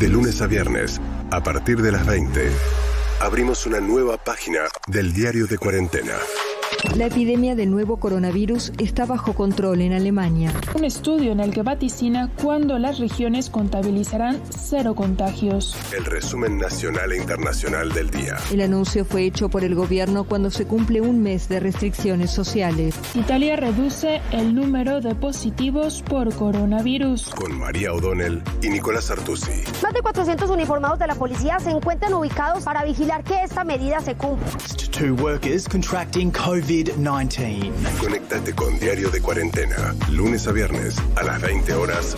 De lunes a viernes, a partir de las 20, abrimos una nueva página del diario de cuarentena. La epidemia del nuevo coronavirus está bajo control en Alemania. Un estudio en el que vaticina cuándo las regiones contabilizarán cero contagios. El resumen nacional e internacional del día. El anuncio fue hecho por el gobierno cuando se cumple un mes de restricciones sociales. Italia reduce el número de positivos por coronavirus. Con María O'Donnell y Nicolás Artusi. Más de 400 uniformados de la policía se encuentran ubicados para vigilar que esta medida se cumpla. Two workers contracting COVID-19. Conectate con Diario de Cuarentena, lunes a viernes a las 20 horas,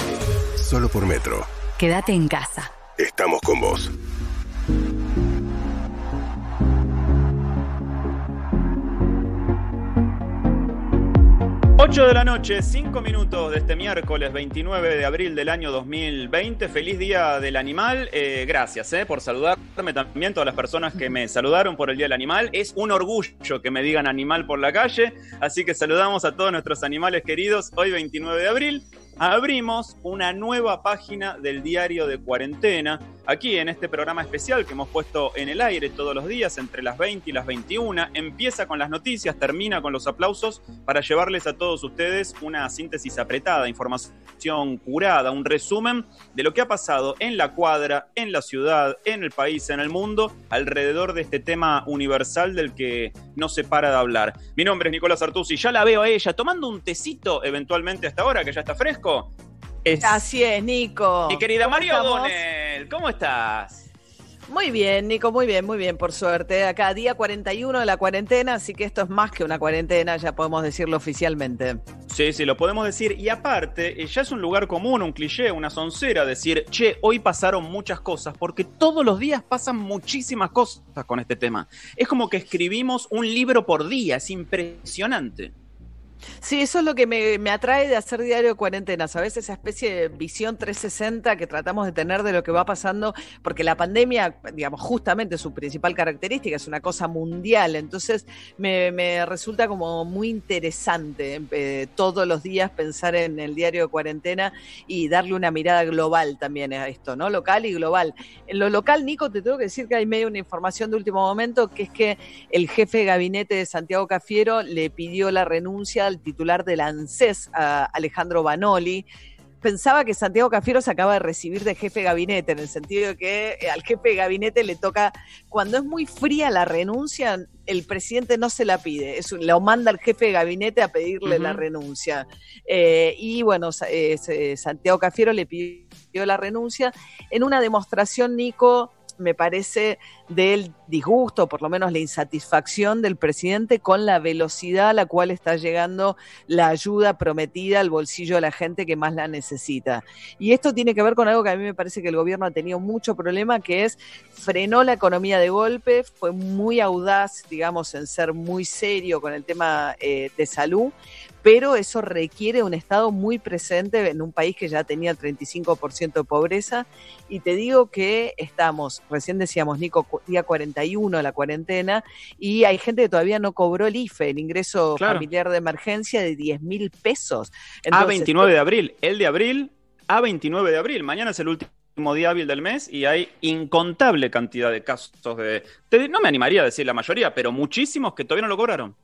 solo por Metro. Quédate en casa. Estamos con vos. 8 de la noche, 5 minutos de este miércoles 29 de abril del año 2020. Feliz Día del Animal. Eh, gracias eh, por saludarme también, todas las personas que me saludaron por el Día del Animal. Es un orgullo que me digan animal por la calle, así que saludamos a todos nuestros animales queridos hoy 29 de abril abrimos una nueva página del diario de cuarentena, aquí en este programa especial que hemos puesto en el aire todos los días entre las 20 y las 21. Empieza con las noticias, termina con los aplausos para llevarles a todos ustedes una síntesis apretada, información curada, un resumen de lo que ha pasado en la cuadra, en la ciudad, en el país, en el mundo, alrededor de este tema universal del que no se para de hablar. Mi nombre es Nicolás Artusi, ya la veo a ella tomando un tecito eventualmente hasta ahora, que ya está fresco Así es, Nico. Mi querida Mario Bonel, ¿cómo estás? Muy bien, Nico, muy bien, muy bien, por suerte. Acá día 41 de la cuarentena, así que esto es más que una cuarentena, ya podemos decirlo oficialmente. Sí, sí, lo podemos decir. Y aparte, eh, ya es un lugar común, un cliché, una soncera decir, che, hoy pasaron muchas cosas, porque todos los días pasan muchísimas cosas con este tema. Es como que escribimos un libro por día, es impresionante. Sí, eso es lo que me, atrae de hacer diario de cuarentenas, a veces esa especie de visión 360 que tratamos de tener de lo que va pasando, porque la pandemia, digamos, justamente su principal característica es una cosa mundial, entonces me, resulta como muy interesante eh, todos los días pensar en el diario de cuarentena y darle una mirada global también a esto, ¿no? Local y global. En lo local, Nico, te tengo que decir que hay medio una información de último momento, que es que el jefe de gabinete de Santiago Cafiero le pidió la renuncia al titular del ANSES, Alejandro Banoli, pensaba que Santiago Cafiero se acaba de recibir de jefe de gabinete, en el sentido de que eh, al jefe de gabinete le toca, cuando es muy fría la renuncia, el presidente no se la pide, es, lo manda al jefe de gabinete a pedirle la renuncia. Eh, y bueno, eh, Santiago Cafiero le pidió la renuncia. En una demostración, Nico, me parece, del disgusto, por lo menos la insatisfacción del presidente con la velocidad a la cual está llegando la ayuda prometida al bolsillo de la gente que más la necesita. Y esto tiene que ver con algo que a mí me parece que el gobierno ha tenido mucho problema, que es frenó la economía de golpe, fue muy audaz, digamos, en ser muy serio con el tema eh, de salud, pero eso requiere un Estado muy presente en un país que ya tenía el 35% de pobreza. Y te digo que estamos, recién decíamos, Nico, día 41 de la cuarentena, y hay gente que todavía no cobró el IFE, el ingreso familiar de emergencia de 10 mil pesos. a 29 de abril, el de abril a 29 de abril, mañana es el último día hábil del mes y hay incontable cantidad de casos de... no me animaría a decir la mayoría, pero muchísimos que todavía no lo cobraron.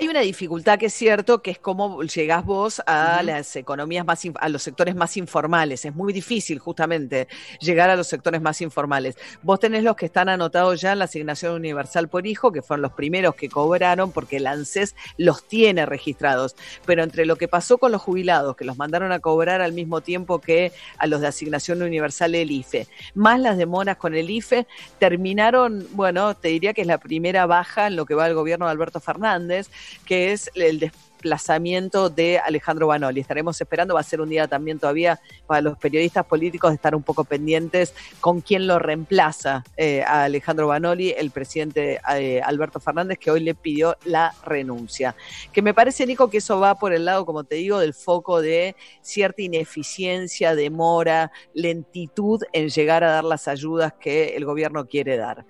Hay una dificultad que es cierto, que es cómo llegás vos a las economías más, a los sectores más informales. Es muy difícil justamente llegar a los sectores más informales. Vos tenés los que están anotados ya en la asignación universal por hijo, que fueron los primeros que cobraron porque el ANSES los tiene registrados. Pero entre lo que pasó con los jubilados, que los mandaron a cobrar al mismo tiempo que a los de asignación universal del IFE, más las demoras con el IFE, terminaron, bueno, te diría que es la primera baja en lo que va el gobierno de Alberto Fernández que es el desplazamiento de Alejandro Banoli. Estaremos esperando, va a ser un día también todavía para los periodistas políticos de estar un poco pendientes con quién lo reemplaza eh, a Alejandro Banoli, el presidente eh, Alberto Fernández, que hoy le pidió la renuncia. Que me parece, Nico, que eso va por el lado, como te digo, del foco de cierta ineficiencia, demora, lentitud en llegar a dar las ayudas que el gobierno quiere dar.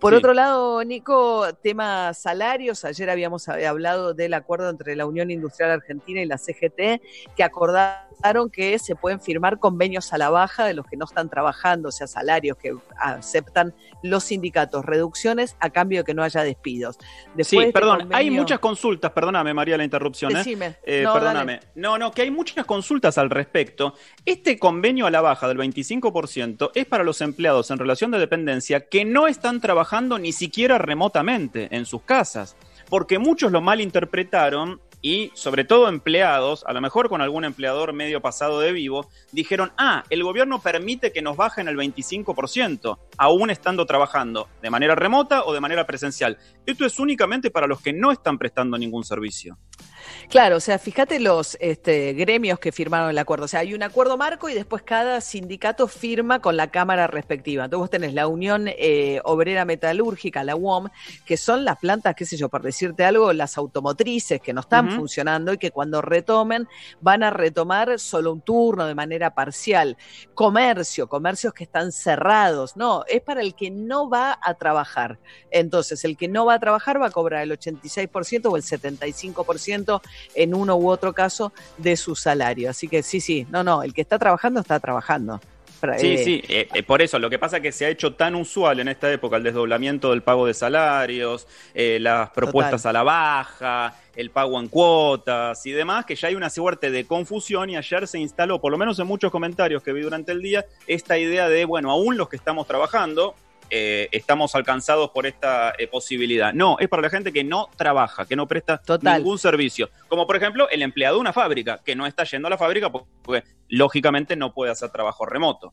Por otro lado, Nico, tema salarios, ayer habíamos hablado del acuerdo entre la Unión Industrial Argentina y la CGT, que acordaron que se pueden firmar convenios a la baja de los que no están trabajando, o sea, salarios que aceptan los sindicatos, reducciones a cambio de que no haya despidos. Después sí, este perdón, hay muchas consultas, perdóname María la interrupción. ¿eh? Eh, no, perdóname. No, no, que hay muchas consultas al respecto. Este convenio a la baja del 25% es para los empleados en relación de dependencia que no están trabajando ni siquiera remotamente en sus casas, porque muchos lo malinterpretaron y sobre todo empleados, a lo mejor con algún empleador medio pasado de vivo, dijeron, ah, el gobierno permite que nos bajen el 25%, aún estando trabajando de manera remota o de manera presencial. Esto es únicamente para los que no están prestando ningún servicio. Claro, o sea, fíjate los este, gremios que firmaron el acuerdo. O sea, hay un acuerdo marco y después cada sindicato firma con la Cámara respectiva. Entonces vos tenés la Unión eh, Obrera Metalúrgica, la UOM, que son las plantas, qué sé yo, por decirte algo, las automotrices que no están funcionando y que cuando retomen van a retomar solo un turno de manera parcial. Comercio, comercios que están cerrados. No, es para el que no va a trabajar. Entonces, el que no va a trabajar va a cobrar el 86% o el 75% en uno u otro caso de su salario. Así que sí, sí, no, no, el que está trabajando está trabajando. Sí, eh, sí, eh, eh, por eso, lo que pasa es que se ha hecho tan usual en esta época el desdoblamiento del pago de salarios, las propuestas a la baja, el pago en cuotas y demás, que ya hay una suerte de confusión y ayer se instaló, por lo menos en muchos comentarios que vi durante el día, esta idea de, bueno, aún los que estamos trabajando, eh, estamos alcanzados por esta eh, posibilidad. No, es para la gente que no trabaja, que no presta ningún servicio. Como por ejemplo el empleado de una fábrica, que no está yendo a la fábrica porque lógicamente no puede hacer trabajo remoto.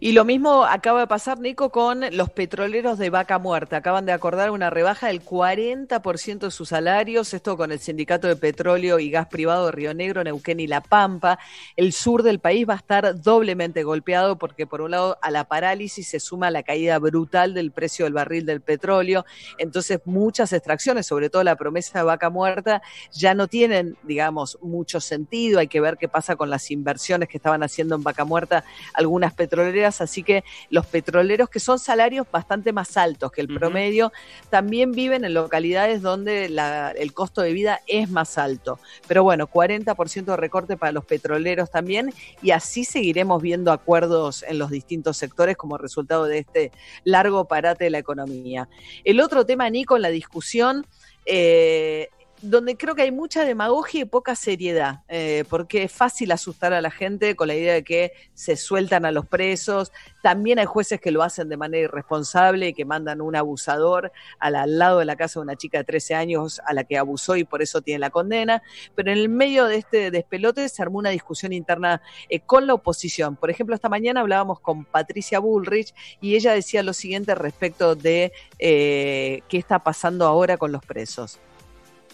Y lo mismo acaba de pasar, Nico, con los petroleros de vaca muerta. Acaban de acordar una rebaja del 40% de sus salarios, esto con el Sindicato de Petróleo y Gas Privado de Río Negro, Neuquén y La Pampa. El sur del país va a estar doblemente golpeado porque, por un lado, a la parálisis se suma la caída brutal del precio del barril del petróleo. Entonces, muchas extracciones, sobre todo la promesa de vaca muerta, ya no tienen, digamos, mucho sentido. Hay que ver qué pasa con las inversiones que estaban haciendo en vaca muerta algunas petroleras así que los petroleros, que son salarios bastante más altos que el promedio, también viven en localidades donde el costo de vida es más alto. Pero bueno, 40% de recorte para los petroleros también, y así seguiremos viendo acuerdos en los distintos sectores como resultado de este largo parate de la economía. El otro tema, Nico, en la discusión eh, donde creo que hay mucha demagogia y poca seriedad, eh, porque es fácil asustar a la gente con la idea de que se sueltan a los presos. También hay jueces que lo hacen de manera irresponsable y que mandan un abusador al, lado de la casa de una chica de 13 años a la que abusó y por eso tiene la condena. Pero en el medio de este despelote se armó una discusión interna eh, con la oposición. Por ejemplo, esta mañana hablábamos con Patricia Bullrich y ella decía lo siguiente respecto de eh, qué está pasando ahora con los presos.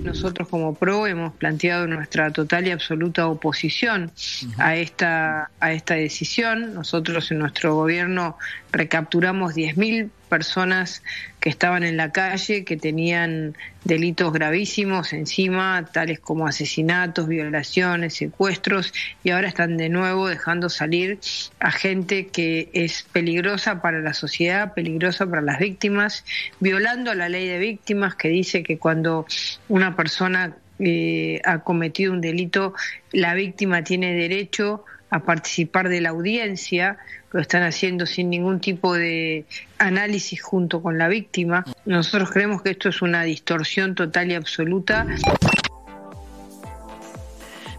Nosotros como PRO hemos planteado nuestra total y absoluta oposición a, esta, a esta decisión. Nosotros en nuestro gobierno recapturamos 10.000 personas que estaban en la calle, que tenían delitos gravísimos encima, tales como asesinatos, violaciones, secuestros, y ahora están de nuevo dejando salir a gente que es peligrosa para la sociedad, peligrosa para las víctimas, violando la ley de víctimas que dice que cuando una persona eh, ha cometido un delito, la víctima tiene derecho a participar de la audiencia, lo están haciendo sin ningún tipo de análisis junto con la víctima. Nosotros creemos que esto es una distorsión total y absoluta.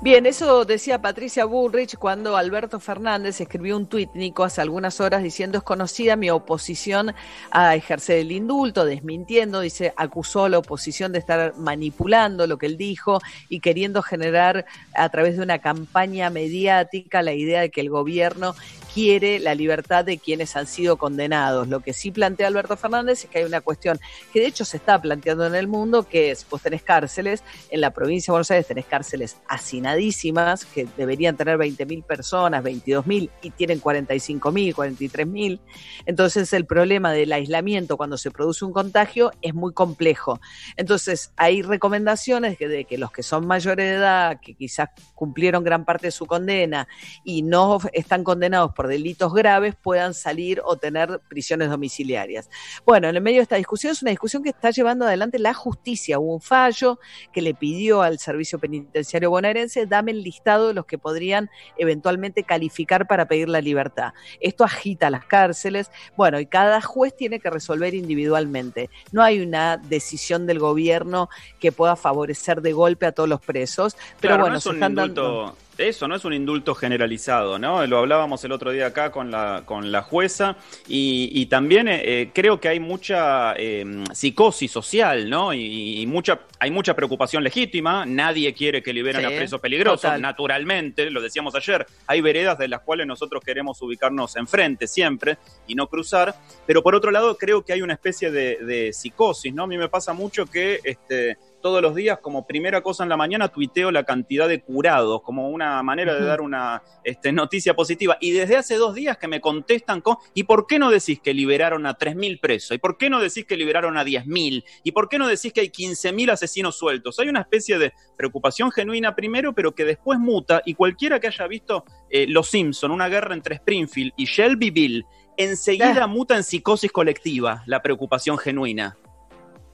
Bien, eso decía Patricia Bullrich cuando Alberto Fernández escribió un tuit, Nico, hace algunas horas diciendo es conocida mi oposición a ejercer el indulto, desmintiendo, dice, acusó a la oposición de estar manipulando lo que él dijo y queriendo generar a través de una campaña mediática la idea de que el gobierno quiere la libertad de quienes han sido condenados. Lo que sí plantea Alberto Fernández es que hay una cuestión que de hecho se está planteando en el mundo, que es, vos tenés cárceles, en la provincia de Buenos Aires tenés cárceles hacinadísimas, que deberían tener 20.000 personas, 22.000, y tienen 45.000, 43.000. Entonces el problema del aislamiento cuando se produce un contagio es muy complejo. Entonces hay recomendaciones de que los que son mayores de edad, que quizás cumplieron gran parte de su condena y no están condenados por por delitos graves puedan salir o tener prisiones domiciliarias. Bueno, en el medio de esta discusión es una discusión que está llevando adelante la justicia. Hubo un fallo que le pidió al Servicio Penitenciario bonaerense, dame el listado de los que podrían eventualmente calificar para pedir la libertad. Esto agita las cárceles, bueno, y cada juez tiene que resolver individualmente. No hay una decisión del gobierno que pueda favorecer de golpe a todos los presos, pero bueno, se están dando eso no es un indulto generalizado, ¿no? Lo hablábamos el otro día acá con la, con la jueza y, también eh, eh, creo que hay mucha eh, psicosis social, ¿no? Y, mucha, hay mucha preocupación legítima, nadie quiere que liberen a presos peligrosos, naturalmente, lo decíamos ayer, hay veredas de las cuales nosotros queremos ubicarnos enfrente siempre y no cruzar, pero por otro lado creo que hay una especie de, de psicosis, ¿no? A mí me pasa mucho que... este todos los días como primera cosa en la mañana tuiteo la cantidad de curados, como una manera de dar una este, noticia positiva. Y desde hace dos días que me contestan con, ¿y por qué no decís que liberaron a 3.000 presos? ¿Y por qué no decís que liberaron a 10.000? ¿Y por qué no decís que hay 15.000 asesinos sueltos? Hay una especie de preocupación genuina primero, pero que después muta y cualquiera que haya visto eh, Los Simpson, una guerra entre Springfield y Shelbyville, enseguida muta en psicosis colectiva la preocupación genuina.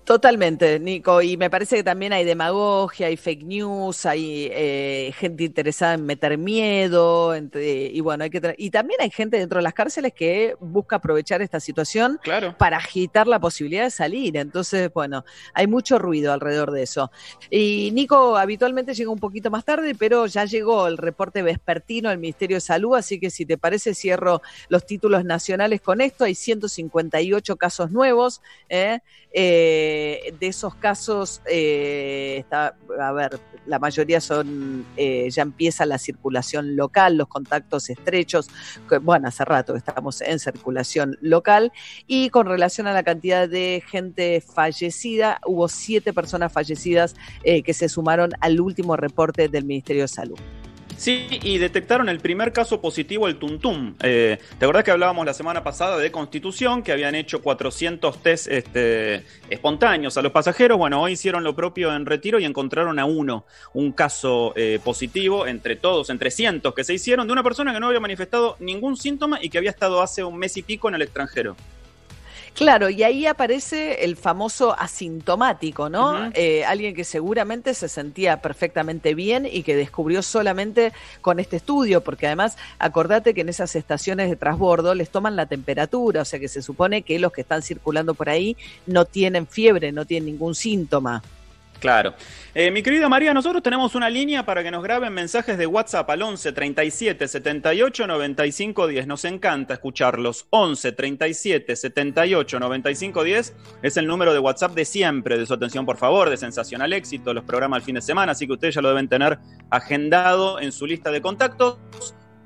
Totalmente, Nico. Y me parece que también hay demagogia, hay fake news, hay eh, gente interesada en meter miedo. y bueno, hay que y también hay gente dentro de las cárceles que busca aprovechar esta situación para agitar la posibilidad de salir. Entonces, bueno, hay mucho ruido alrededor de eso. Y Nico habitualmente llega un poquito más tarde, pero ya llegó el reporte vespertino del Ministerio de Salud. Así que si te parece, cierro los títulos nacionales con esto. Hay 158 casos nuevos. ¿eh? Eh, de esos casos, eh, está, a ver, la mayoría son, eh, ya empieza la circulación local, los contactos estrechos, bueno, hace rato estamos en circulación local, y con relación a la cantidad de gente fallecida, hubo siete personas fallecidas que se sumaron al último reporte del Ministerio de Salud. Sí, y detectaron el primer caso positivo, el Tuntum. Eh, ¿Te acordás que hablábamos la semana pasada de Constitución, que habían hecho 400 test este, espontáneos a los pasajeros? Bueno, hoy hicieron lo propio en Retiro y encontraron a uno, un caso eh, positivo entre todos, entre cientos que se hicieron, de una persona que no había manifestado ningún síntoma y que había estado hace un mes y pico en el extranjero. Claro, y ahí aparece el famoso asintomático, ¿no? Eh, alguien que seguramente se sentía perfectamente bien y que descubrió solamente con este estudio, porque además acordate que en esas estaciones de transbordo les toman la temperatura, o sea que se supone que los que están circulando por ahí no tienen fiebre, no tienen ningún síntoma. Claro. Eh, mi querida María, nosotros tenemos una línea para que nos graben mensajes de WhatsApp al 11 37 78 95 10. Nos encanta escucharlos. 11 37 78 95 10 es el número de WhatsApp de siempre, de su atención, por favor, de Sensacional Éxito, los programas al fin de semana, así que ustedes ya lo deben tener agendado en su lista de contactos.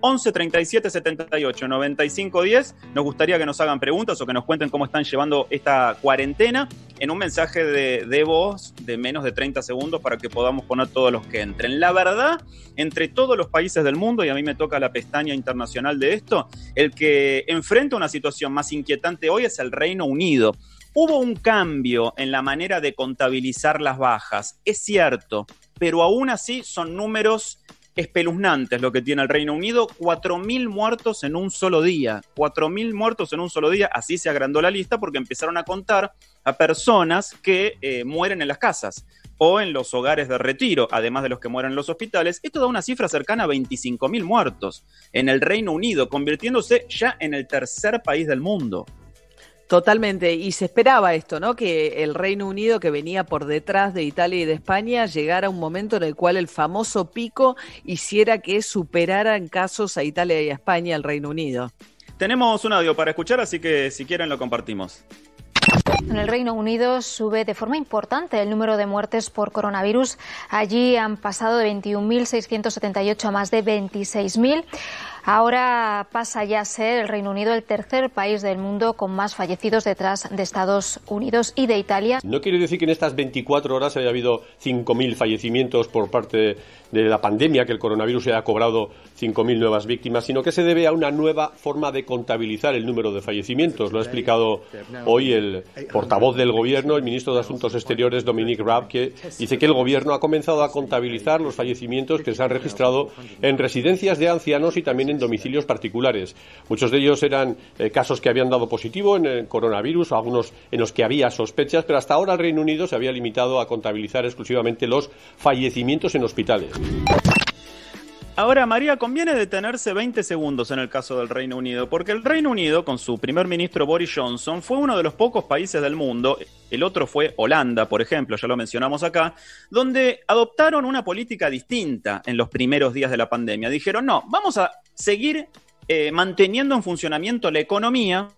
11 37 78 95 10. Nos gustaría que nos hagan preguntas o que nos cuenten cómo están llevando esta cuarentena en un mensaje de, voz de menos de 30 segundos para que podamos poner todos los que entren. La verdad, entre todos los países del mundo, y a mí me toca la pestaña internacional de esto, el que enfrenta una situación más inquietante hoy es el Reino Unido. Hubo un cambio en la manera de contabilizar las bajas, es cierto, pero aún así son números espeluznante es lo que tiene el Reino Unido, 4.000 muertos en un solo día, 4.000 muertos en un solo día, así se agrandó la lista porque empezaron a contar a personas que eh, mueren en las casas o en los hogares de retiro, además de los que mueren en los hospitales. Esto da una cifra cercana a 25.000 muertos en el Reino Unido, convirtiéndose ya en el tercer país del mundo. Totalmente, y se esperaba esto, ¿no? Que el Reino Unido, que venía por detrás de Italia y de España, llegara a un momento en el cual el famoso pico hiciera que superara en casos a Italia y a España el Reino Unido. Tenemos un audio para escuchar, así que si quieren lo compartimos. En el Reino Unido sube de forma importante el número de muertes por coronavirus. Allí han pasado de 21.678 a más de 26.000. Ahora pasa ya a ser el Reino Unido el tercer país del mundo con más fallecidos detrás de Estados Unidos y de Italia. No quiere decir que en estas 24 horas haya habido 5.000 fallecimientos por parte de la pandemia que el coronavirus haya cobrado 5.000 nuevas víctimas, sino que se debe a una nueva forma de contabilizar el número de fallecimientos. Lo ha explicado hoy el portavoz del Gobierno, el ministro de Asuntos Exteriores, Dominique Raab, que dice que el Gobierno ha comenzado a contabilizar los fallecimientos que se han registrado en residencias de ancianos y también en domicilios particulares. Muchos de ellos eran eh, casos que habían dado positivo en el coronavirus, algunos en los que había sospechas, pero hasta ahora el Reino Unido se había limitado a contabilizar exclusivamente los fallecimientos en hospitales. Ahora, María, conviene detenerse 20 segundos en el caso del Reino Unido, porque el Reino Unido, con su primer ministro Boris Johnson, fue uno de los pocos países del mundo, el otro fue Holanda, por ejemplo, ya lo mencionamos acá, donde adoptaron una política distinta en los primeros días de la pandemia. Dijeron, no, vamos a seguir eh, manteniendo en funcionamiento la economía.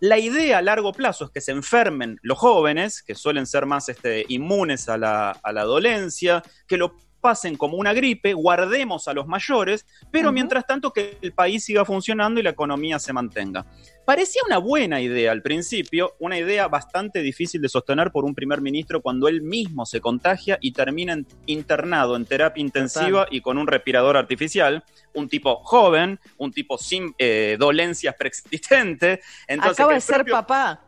La idea a largo plazo es que se enfermen los jóvenes, que suelen ser más este, inmunes a la, a la dolencia, que lo pasen como una gripe, guardemos a los mayores, pero mientras tanto que el país siga funcionando y la economía se mantenga. Parecía una buena idea al principio, una idea bastante difícil de sostener por un primer ministro cuando él mismo se contagia y termina internado en terapia intensiva y con un respirador artificial, un tipo joven, un tipo sin eh, dolencias preexistentes. Entonces, Acaba de ser papá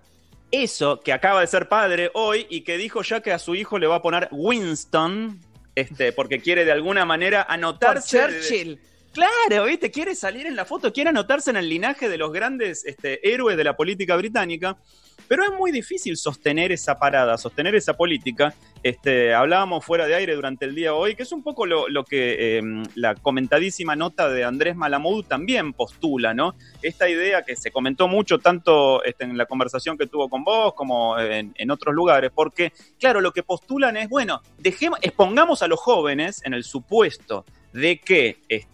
eso, que acaba de ser padre hoy y que dijo ya que a su hijo le va a poner Winston, este, porque quiere de alguna manera anotarse. Churchill. Claro, ¿viste? Quiere salir en la foto, quiere anotarse en el linaje de los grandes este, héroes de la política británica. Pero es muy difícil sostener esa parada, sostener esa política. Este, hablábamos fuera de aire durante el día de hoy, que es un poco lo, que em, la comentadísima nota de Andrés Malamud también postula, ¿no? Esta idea que se comentó mucho tanto este, en la conversación que tuvo con vos como en, otros lugares, porque, claro, lo que postulan es, bueno, dejemos, expongamos a los jóvenes en el supuesto de que este,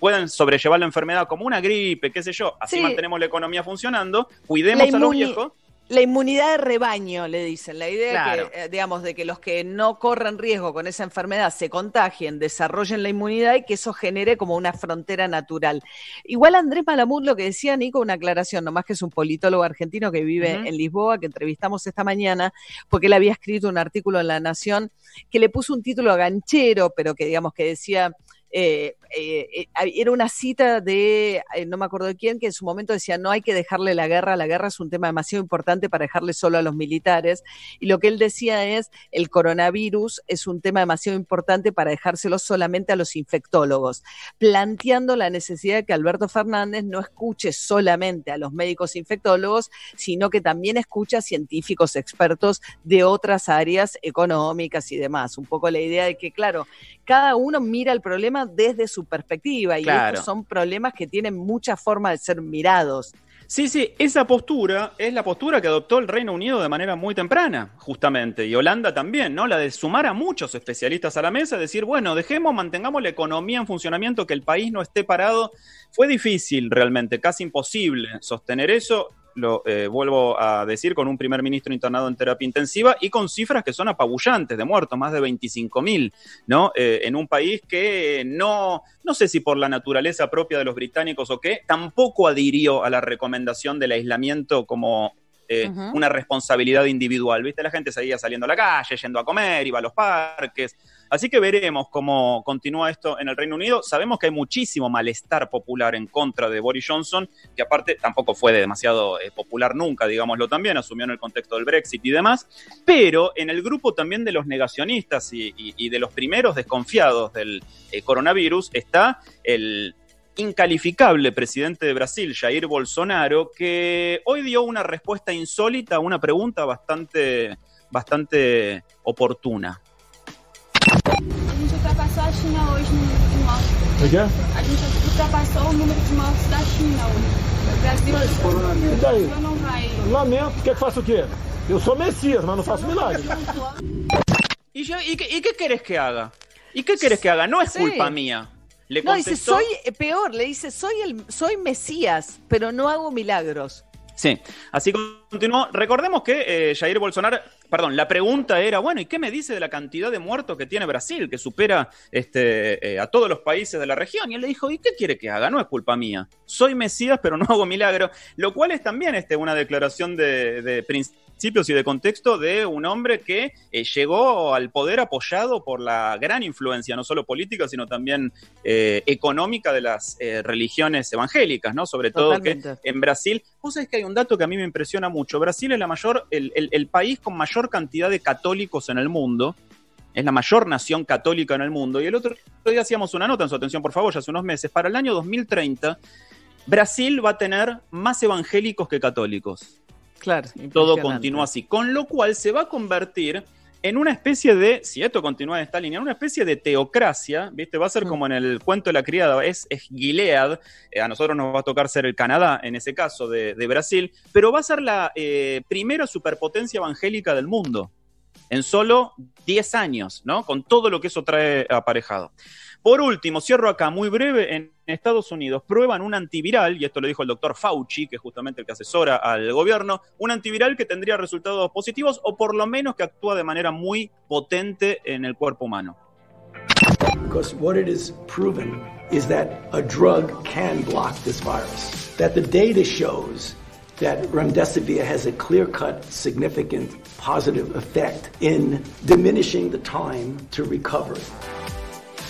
puedan sobrellevar la enfermedad como una gripe, qué sé yo, así mantenemos la economía funcionando, cuidemos a los viejos. La inmunidad de rebaño, le dicen. La idea que, eh, digamos, de que los que no corren riesgo con esa enfermedad se contagien, desarrollen la inmunidad y que eso genere como una frontera natural. Igual Andrés Malamud lo que decía, Nico, una aclaración, nomás que es un politólogo argentino que vive en Lisboa, que entrevistamos esta mañana, porque él había escrito un artículo en La Nación que le puso un título ganchero, pero que, digamos, que decía eh, eh, eh, era una cita de, no me acuerdo de quién, que en su momento decía, no hay que dejarle la guerra, la guerra es un tema demasiado importante para dejarle solo a los militares. Y lo que él decía es, el coronavirus es un tema demasiado importante para dejárselo solamente a los infectólogos, planteando la necesidad de que Alberto Fernández no escuche solamente a los médicos infectólogos, sino que también escuche a científicos expertos de otras áreas económicas y demás. Un poco la idea de que, claro, cada uno mira el problema desde su perspectiva y estos son problemas que tienen mucha forma de ser mirados. Sí, sí, esa postura es la postura que adoptó el Reino Unido de manera muy temprana, justamente, y Holanda también, ¿no? La de sumar a muchos especialistas a la mesa, decir, bueno, dejemos, mantengamos la economía en funcionamiento, que el país no esté parado. Fue difícil realmente, casi imposible sostener eso lo eh, vuelvo a decir, con un primer ministro internado en terapia intensiva y con cifras que son apabullantes de muertos, más de 25 mil, ¿no? Eh, en un país que no, no sé si por la naturaleza propia de los británicos o qué, tampoco adhirió a la recomendación del aislamiento como eh, una responsabilidad individual. ¿Viste? La gente seguía saliendo a la calle, yendo a comer, iba a los parques. Así que veremos cómo continúa esto en el Reino Unido. Sabemos que hay muchísimo malestar popular en contra de Boris Johnson, que aparte tampoco fue demasiado eh, popular nunca, digámoslo también, asumió en el contexto del Brexit y demás. Pero en el grupo también de los negacionistas y, de los primeros desconfiados del eh, coronavirus está el incalificable presidente de Brasil, Jair Bolsonaro, que hoy dio una respuesta insólita a una pregunta bastante, bastante oportuna. A gente ultrapassou a China hoje no número de mortes. O quê? A gente ultrapassou o número de mortes da China hoje. O Brasil, e daí? não vai. Lamento. Quer que faça o quê? Eu sou Messias, mas não faço milagre. ¿Y, yo, y, qué, ¿Y qué querés que haga? ¿Y qué querés que haga? No es culpa mía. Le no, dice, soy eh, peor, le dice, soy el soy Mesías, pero no hago milagros. Sí, así continuó. Recordemos que eh, Jair Bolsonaro, perdón, la pregunta era, bueno, ¿y qué me dice de la cantidad de muertos que tiene Brasil, que supera este, eh, a todos los países de la región? Y él le dijo, ¿y qué quiere que haga? No es culpa mía. Soy Mesías, pero no hago milagro. Lo cual es también este, una declaración de, de principios y de contexto de un hombre que eh, llegó al poder apoyado por la gran influencia, no solo política, sino también económica de las religiones evangélicas, ¿no? Sobre todo que en Brasil, vos sabés que hay un dato que a mí me impresiona mucho. Brasil es la mayor, el, el país con mayor cantidad de católicos en el mundo es la mayor nación católica en el mundo. Y el otro día hacíamos una nota en su atención, por favor, ya hace unos meses. Para el año 2030, Brasil va a tener más evangélicos que católicos. Claro. Todo continúa así. Con lo cual se va a convertir en una especie de, si esto continúa en esta línea, en una especie de teocracia, ¿viste? Va a ser mm. como en el cuento de la criada, es, es Gilead, eh, a nosotros nos va a tocar ser el Canadá en ese caso de, Brasil, pero va a ser la eh, primera superpotencia evangélica del mundo, en solo 10 años, ¿no? Con todo lo que eso trae aparejado. Por último, cierro acá muy breve, en Estados Unidos prueban un antiviral, y esto lo dijo el doctor Fauci, que es justamente el que asesora al gobierno, un antiviral que tendría resultados positivos o por lo menos que actúa de manera muy potente en el cuerpo humano. Because what it is proven is that a drug can block this virus. That the data shows that remdesivir has a clear-cut, significant positive effect in diminishing the time to recovery.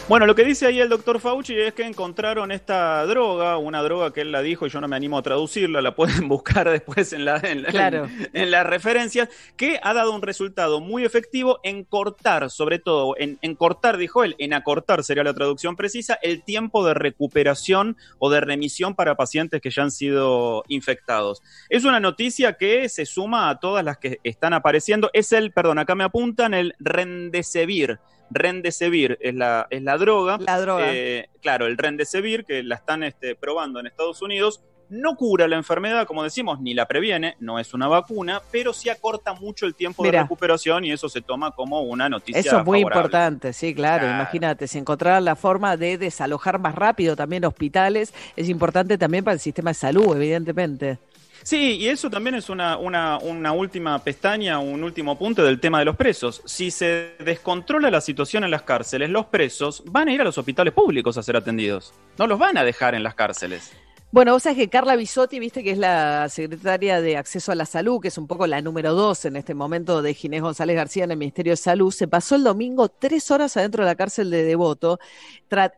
Bueno, lo que dice ahí el doctor Fauci es que encontraron esta droga, una droga que él la dijo y yo no me animo a traducirla, la pueden buscar después en, la, en, las referencias, que ha dado un resultado muy efectivo en cortar, sobre todo, en, en, cortar, dijo él, en acortar sería la traducción precisa, el tiempo de recuperación o de remisión para pacientes que ya han sido infectados. Es una noticia que se suma a todas las que están apareciendo. Es el, perdón, acá me apuntan, el Rendesevir Rendesevir es la, es la droga. La droga. Eh, claro, el Rendesevir, que la están este, probando en Estados Unidos, no cura la enfermedad, como decimos, ni la previene, no es una vacuna, pero sí acorta mucho el tiempo de recuperación y eso se toma como una noticia. Eso es muy importante, sí, claro. Imagínate, si encontrar la forma de desalojar más rápido también hospitales, es importante también para el sistema de salud, evidentemente. Sí, y eso también es una, una, una, última pestaña, un último punto del tema de los presos. Si se descontrola la situación en las cárceles, los presos van a ir a los hospitales públicos a ser atendidos. No los van a dejar en las cárceles. Bueno, vos sabés que Carla Bisotti, viste que es la secretaria de Acceso a la Salud, que es un poco la número dos en este momento de Ginés González García en el Ministerio de Salud, se pasó el domingo tres horas adentro de la cárcel de Devoto,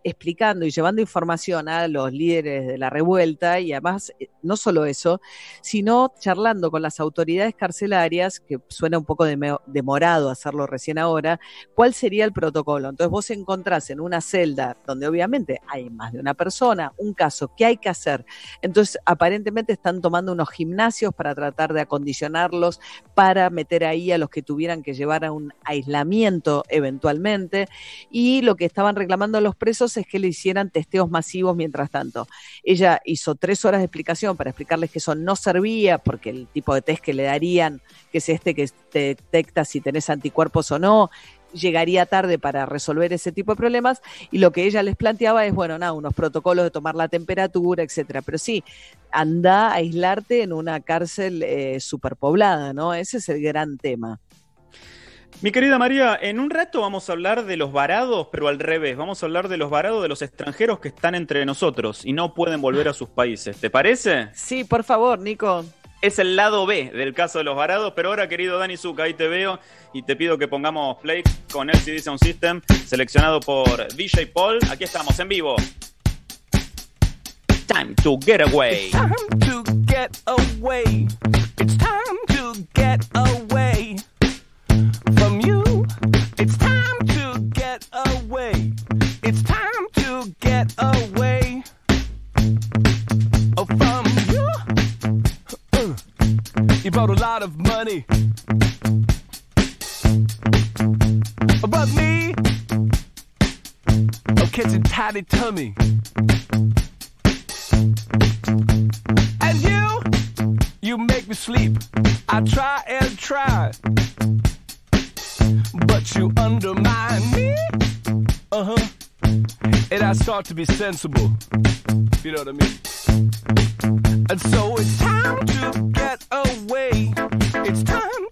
explicando y llevando información a los líderes de la revuelta y además, eh, no solo eso, sino charlando con las autoridades carcelarias, que suena un poco demorado hacerlo recién ahora, cuál sería el protocolo. Entonces vos encontrás en una celda donde obviamente hay más de una persona, un caso, ¿qué hay que hacer? Entonces, aparentemente están tomando unos gimnasios para tratar de acondicionarlos, para meter ahí a los que tuvieran que llevar a un aislamiento eventualmente. Y lo que estaban reclamando los presos es que le hicieran testeos masivos mientras tanto. Ella hizo tres horas de explicación para explicarles que eso no servía, porque el tipo de test que le darían, que es este que te detecta si tenés anticuerpos o no, llegaría tarde para resolver ese tipo de problemas y lo que ella les planteaba es, bueno, nada, unos protocolos de tomar la temperatura, etcétera. Pero sí, anda a aislarte en una cárcel eh, superpoblada, ¿no? Ese es el gran tema. Mi querida María, en un rato vamos a hablar de los varados, pero al revés, vamos a hablar de los varados de los extranjeros que están entre nosotros y no pueden volver a sus países. ¿Te parece? Sí, por favor, Nico es el lado B del caso de los varados, pero ahora, querido Dani Zuka, ahí te veo y te pido que pongamos play con LCD Sound System, seleccionado por DJ Paul. Aquí estamos, en vivo. Time to get away. Time to get away. It's time to get away from you. It's time to get away. It's time to get away You brought a lot of money. But me, I'm catching tiny tummy. And you, you make me sleep. I try and try. But you undermine me. Uh huh. And I start to be sensible. You know what I mean? And so it's time to get away. It's time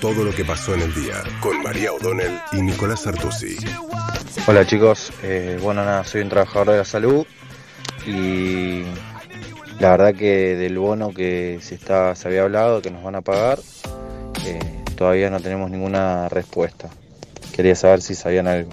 todo lo que pasó en el día. Con María O'Donnell y Nicolás Artusi. Hola chicos, Eh, bueno nada, soy un trabajador de la salud y la verdad que del bono que se, está, se había hablado que nos van a pagar, eh, todavía no tenemos ninguna respuesta. Quería saber si sabían algo.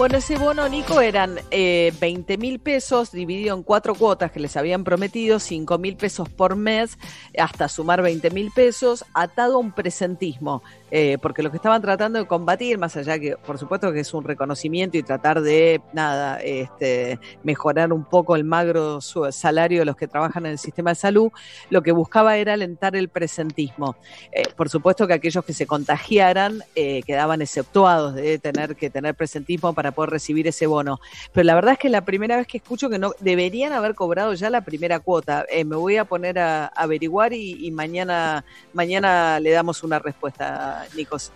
Bueno, ese bono, Nico, eran eh, 20 mil pesos dividido en cuatro cuotas que les habían prometido, 5 mil pesos por mes, hasta sumar 20 mil pesos, atado a un presentismo. Eh, porque lo que estaban tratando de combatir, más allá que, por supuesto, que es un reconocimiento y tratar de, nada, este, mejorar un poco el magro salario de los que trabajan en el sistema de salud, lo que buscaba era alentar el presentismo. Eh, por supuesto que aquellos que se contagiaran eh, quedaban exceptuados de tener que tener presentismo para poder recibir ese bono. Pero la verdad es que la primera vez que escucho que no deberían haber cobrado ya la primera cuota. Eh, me voy a poner a, averiguar y, y mañana, mañana le damos una respuesta, Nicos.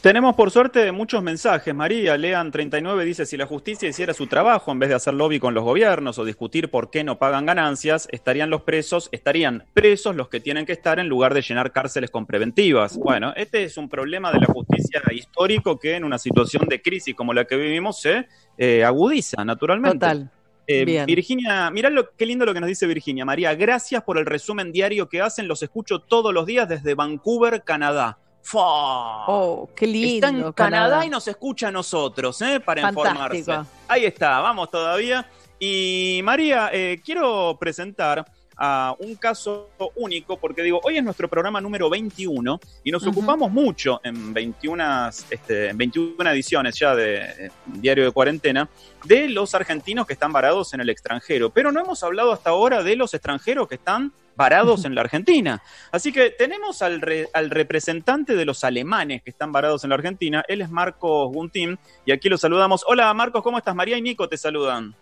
Tenemos por suerte muchos mensajes. María, Lean 39 dice, si la justicia hiciera su trabajo en vez de hacer lobby con los gobiernos o discutir por qué no pagan ganancias, estarían los presos, estarían presos los que tienen que estar en lugar de llenar cárceles con preventivas. Bueno, este es un problema de la justicia histórico que en una situación de crisis como la que vivimos se eh, agudiza naturalmente. Total. Eh. Virginia, mirá lo, qué lindo lo que nos dice Virginia. María, gracias por el resumen diario que hacen. Los escucho todos los días desde Vancouver, Canadá. ¡Fua! Oh, qué lindo. Está en Canadá, y nos escucha a nosotros, ¿eh? Para Fantástico. informarse. Ahí está, vamos todavía. Y María, eh, quiero presentar a un caso único, porque digo, hoy es nuestro programa número 21 y nos ocupamos mucho en 21, este, en 21 ediciones ya de eh, Diario de Cuarentena de los argentinos que están varados en el extranjero, pero no hemos hablado hasta ahora de los extranjeros que están varados en la Argentina. Así que tenemos al, re- al representante de los alemanes que están varados en la Argentina, él es Marcos Guntín, y aquí lo saludamos. Hola Marcos, ¿cómo estás? María y Nico te saludan.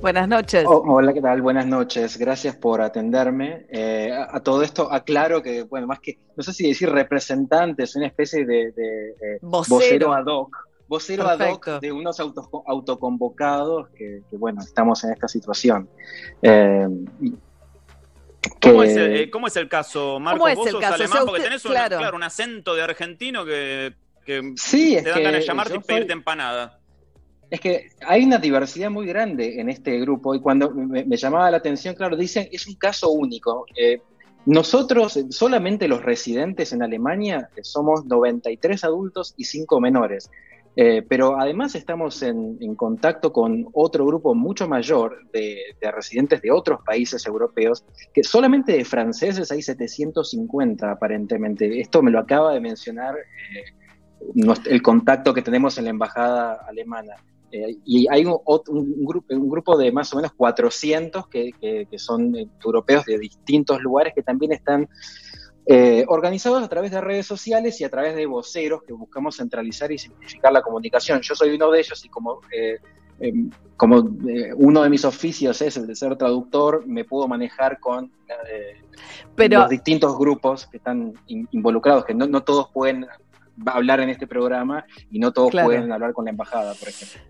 Buenas noches. Oh, hola, ¿qué tal? Buenas noches. Gracias por atenderme. Eh, a, a todo esto aclaro que, bueno, más que, no sé si decir representante, es una especie de, de, eh, Vocero. vocero ad hoc. Vocero ad hoc de unos auto- autoconvocados que, que, bueno, estamos en esta situación. Eh, ¿Cómo, que- es el, eh, cómo es el caso, Marcos? ¿Cómo es Vos el sos caso? O alemán sea, porque usted- tenés un, claro. claro, un acento de argentino que, que Sí, te dan ganas de llamarte y pedirte soy- empanada. Es que hay una diversidad muy grande en este grupo y cuando me, llamaba la atención, claro, dicen es un caso único. Eh, nosotros, solamente los residentes en Alemania, eh, somos 93 adultos y 5 menores. Eh, pero además estamos en, contacto con otro grupo mucho mayor de, de residentes de otros países europeos, que solamente de franceses hay 750 aparentemente. Esto me lo acaba de mencionar eh, el contacto que tenemos en la embajada alemana. Eh, y hay un, grupo, un grupo de más o menos 400 que, que- que son eh, europeos de distintos lugares que también están eh, organizados a través de redes sociales y a través de voceros que buscamos centralizar y simplificar la comunicación. Yo soy uno de ellos y como eh, eh, como eh, uno de mis oficios es el de ser traductor, me puedo manejar con eh, Pero- los distintos grupos que están in- involucrados, que no, no todos pueden hablar en este programa y no todos Claro. pueden hablar con la embajada, por ejemplo.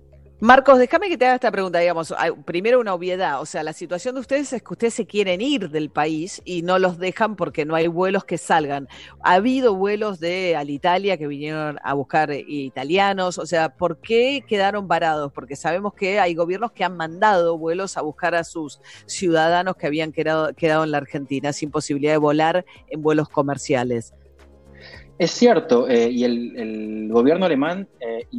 Marcos, déjame que te haga esta pregunta, digamos, primero una obviedad, o sea, la situación de ustedes es que ustedes se quieren ir del país y no los dejan porque no hay vuelos que salgan. Ha habido vuelos de Alitalia que vinieron a buscar eh, italianos, o sea, ¿por qué quedaron varados? Porque sabemos que hay gobiernos que han mandado vuelos a buscar a sus ciudadanos que habían quedado, quedado en la Argentina sin posibilidad de volar en vuelos comerciales. Es cierto, eh, y el, gobierno alemán eh, eh,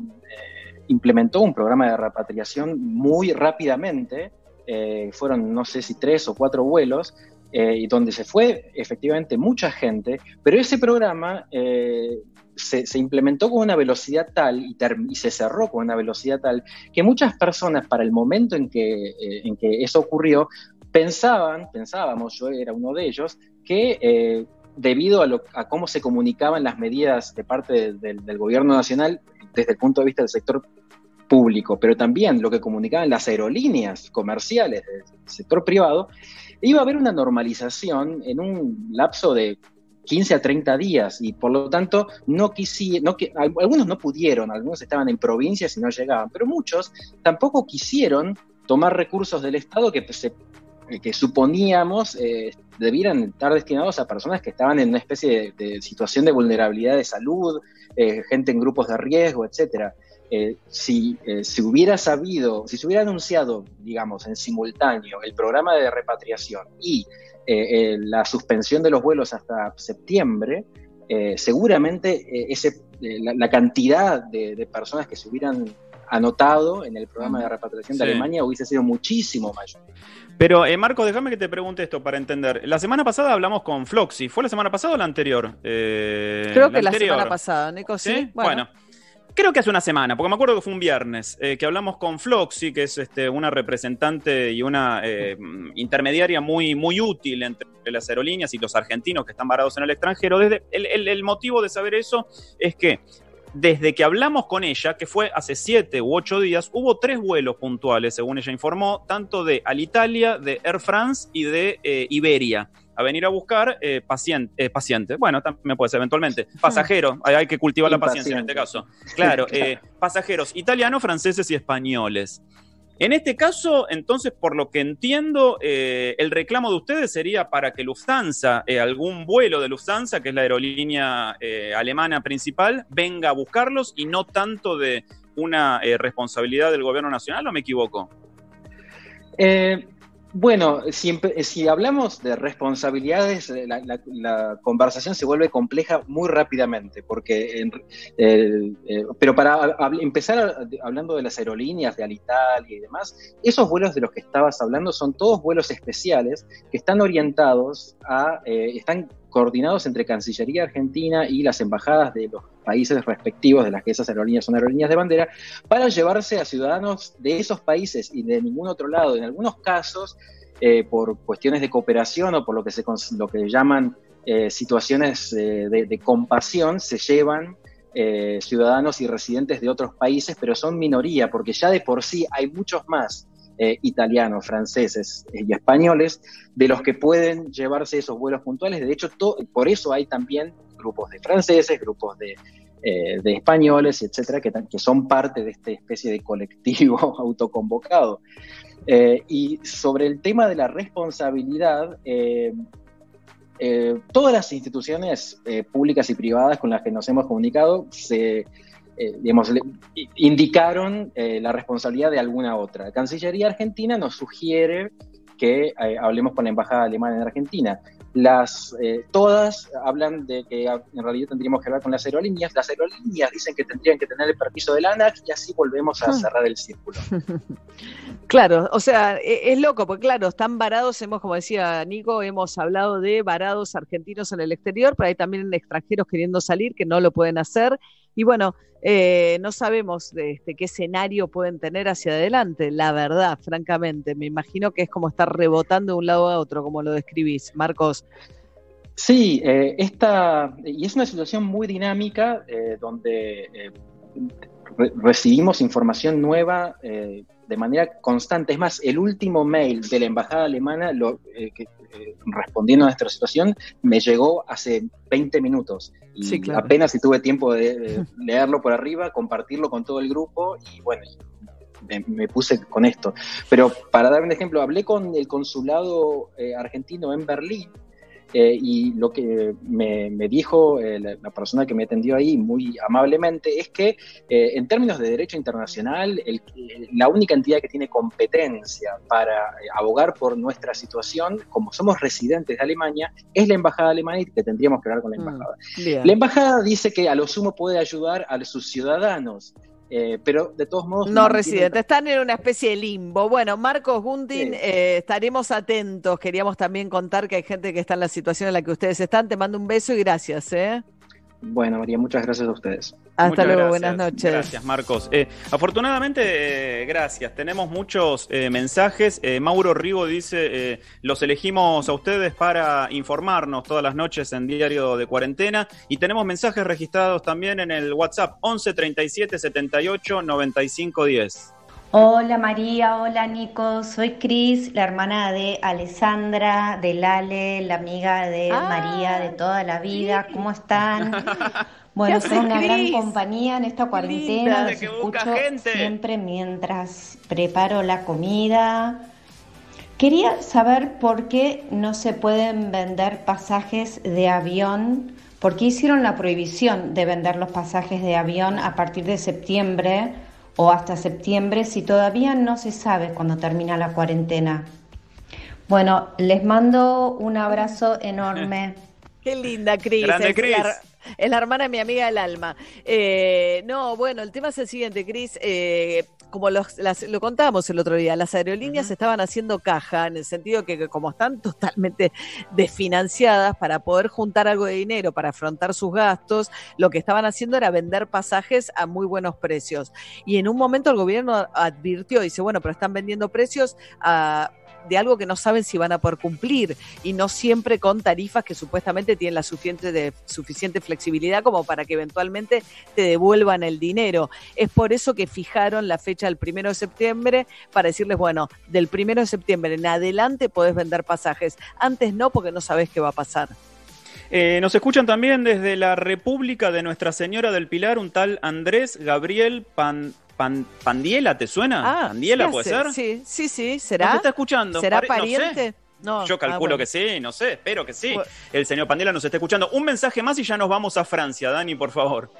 implementó un programa de repatriación muy rápidamente, eh, fueron no sé si tres o cuatro vuelos, eh, donde se fue efectivamente mucha gente, pero ese programa eh, se, implementó con una velocidad tal y, y se cerró con una velocidad tal que muchas personas para el momento en que, eh, en que eso ocurrió pensaban, pensábamos, yo era uno de ellos, que debido a, lo- a cómo se comunicaban las medidas de parte de- del- gobierno nacional desde el punto de vista del sector público, pero también lo que comunicaban las aerolíneas comerciales del sector privado, iba a haber una normalización en un lapso de 15 a 30 días y por lo tanto no quisieron, algunos no pudieron, algunos estaban en provincias y no llegaban, pero muchos tampoco quisieron tomar recursos del Estado que se que suponíamos eh, debieran estar destinados a personas que estaban en una especie de, situación de vulnerabilidad de salud, eh, gente en grupos de riesgo, etcétera. Eh, si eh, se hubiera sabido, si se hubiera anunciado, digamos, en simultáneo el programa de repatriación y eh, eh, la suspensión de los vuelos hasta septiembre, eh, seguramente eh, ese, eh, la, cantidad de personas que se hubieran anotado en el programa de repatriación de Sí. Alemania hubiese sido muchísimo mayor. Pero, eh, Marco, déjame que te pregunte esto para entender. La semana pasada hablamos con Floxy. ¿Fue la semana pasada o la anterior? Eh, Creo que la anterior. semana pasada, Nico, sí. ¿Sí? Bueno. Creo que hace una semana, porque me acuerdo que fue un viernes, eh, que hablamos con Floxy, que es este, una representante y una eh, intermediaria muy, muy útil entre las aerolíneas y los argentinos que están varados en el extranjero. Desde, el, el- el motivo de saber eso es que desde que hablamos con ella, que fue hace siete u ocho días, hubo tres vuelos puntuales, según ella informó, tanto de Alitalia, de Air France y de eh, Iberia, a venir a buscar eh, paciente, eh, paciente. Bueno, también puede ser eventualmente. Pasajero, hay, hay que cultivar la paciencia en este caso. Claro, eh, pasajeros italianos, franceses y españoles. En este caso, entonces, por lo que entiendo, eh, el reclamo de ustedes sería para que Lufthansa, eh, algún vuelo de Lufthansa, que es la aerolínea eh, alemana principal, venga a buscarlos y no tanto de una responsabilidad del gobierno nacional, ¿o me equivoco? Eh, bueno, si, si hablamos de responsabilidades, eh, la, conversación se vuelve compleja muy rápidamente, porque, en- eh, eh, pero para empezar hablando de las aerolíneas, de Alitalia y demás, esos vuelos de los que estabas hablando son todos vuelos especiales que están orientados a, eh, están coordinados entre Cancillería Argentina y las embajadas de los países respectivos de las que esas aerolíneas son aerolíneas de bandera, para llevarse a ciudadanos de esos países y de ningún otro lado. En algunos casos, eh, por cuestiones de cooperación o por lo que, se, lo que llaman eh, situaciones eh, de, de compasión, se llevan eh, ciudadanos y residentes de otros países, pero son minoría, porque ya de por sí hay muchos más eh, italianos, franceses eh, y españoles de los que pueden llevarse esos vuelos puntuales. De hecho, por eso hay también grupos de franceses, grupos de, eh, españoles, etcétera, que, son parte de esta especie de colectivo autoconvocado. Y sobre el tema de la responsabilidad, todas las instituciones públicas y privadas con las que nos hemos comunicado se, eh, digamos, le- indicaron eh, la responsabilidad de alguna otra. La Cancillería Argentina nos sugiere que eh, hablemos con la Embajada Alemana en Argentina. Las, eh, todas hablan de que en realidad tendríamos que hablar con las aerolíneas. Las aerolíneas dicen que tendrían que tener el permiso del ANAC y así volvemos a Ah. cerrar el círculo. Claro, o sea, e- es loco, porque claro, están varados, hemos, como decía Nico, hemos hablado de varados argentinos en el exterior, pero hay también extranjeros queriendo salir que no lo pueden hacer. Y bueno, eh, no sabemos este, qué escenario pueden tener hacia adelante, la verdad, francamente. Me imagino que es como estar rebotando de un lado a otro, como lo describís, Marcos. Sí, eh, esta, y es una situación muy dinámica eh, donde eh, re- recibimos información nueva de manera constante. Es más, el último mail de la embajada alemana, lo, eh, que, eh, respondiendo a nuestra situación, me llegó hace 20 minutos. Y Sí, claro. apenas si tuve tiempo de, de leerlo por arriba, compartirlo con todo el grupo y bueno, me, me puse con esto. Pero para dar un ejemplo, hablé con el consulado eh, argentino en Berlín eh, y lo que me, me dijo eh, la, la persona que me atendió ahí muy amablemente es que eh, en términos de derecho internacional, el- la única entidad que tiene competencia para eh, abogar por nuestra situación, como somos residentes de Alemania, es la embajada alemana y que tendríamos que hablar con la embajada. Bien. La embajada dice que a lo sumo puede ayudar a sus ciudadanos, eh, pero de todos modos... No residentes, están en una especie de limbo. Bueno, Marcos Guntin, Sí. eh, estaremos atentos. Queríamos también contar que hay gente que está en la situación en la que ustedes están. Te mando un beso y gracias. ¿eh? Bueno, María, muchas gracias a ustedes. Hasta Muchas luego, gracias. buenas noches. Gracias, Marcos. Eh, afortunadamente, eh, gracias. Tenemos muchos eh, mensajes. Eh, Mauro Rigo dice, eh, los elegimos a ustedes para informarnos todas las noches en Diario de Cuarentena. Y tenemos mensajes registrados también en el WhatsApp 11 37 78 95 10. Hola María, hola Nico, soy Cris, la hermana de Alessandra, de Lale, la amiga de Ah, María de toda la vida. ¿Cómo están? Bueno, ¿Qué son una gran compañía en esta cuarentena. Los Que busca escucho gente. siempre mientras preparo la comida. Quería saber por qué no se pueden vender pasajes de avión, por qué hicieron la prohibición de vender los pasajes de avión a partir de septiembre o hasta septiembre si todavía no se sabe cuándo termina la cuarentena. Bueno, les mando un abrazo enorme. Qué linda, Cris. Grande, Cris. La, es la hermana de mi amiga del alma. Eh, no, bueno, el tema es el siguiente, Cris. eh, como los- las- lo contábamos el otro día, las aerolíneas estaban haciendo caja en el sentido que, que como están totalmente desfinanciadas para poder juntar algo de dinero para afrontar sus gastos, lo que estaban haciendo era vender pasajes a muy buenos precios. Y en un momento el gobierno advirtió, dice, bueno, pero están vendiendo precios a de algo que no saben si van a poder cumplir y no siempre con tarifas que supuestamente tienen la suficiente, de, suficiente flexibilidad como para que eventualmente te devuelvan el dinero. Es por eso que fijaron la fecha del primero de septiembre para decirles, bueno, del primero de septiembre en adelante podés vender pasajes. Antes no, porque no sabes qué va a pasar. Eh, nos escuchan también desde la República de Nuestra Señora del Pilar, un tal Andrés Gabriel Pan, Pan- Pandiela, ¿te suena? ¿Pandiela ¿qué puede ser? Sí, sí, sí, ¿será? Nos está escuchando. ¿Será Pare- no sé. pariente? No, Yo ah, calculo bueno. que sí, no sé, espero que sí. El señor Pandela nos está escuchando. Un mensaje más y ya nos vamos a Francia, Dani, por favor.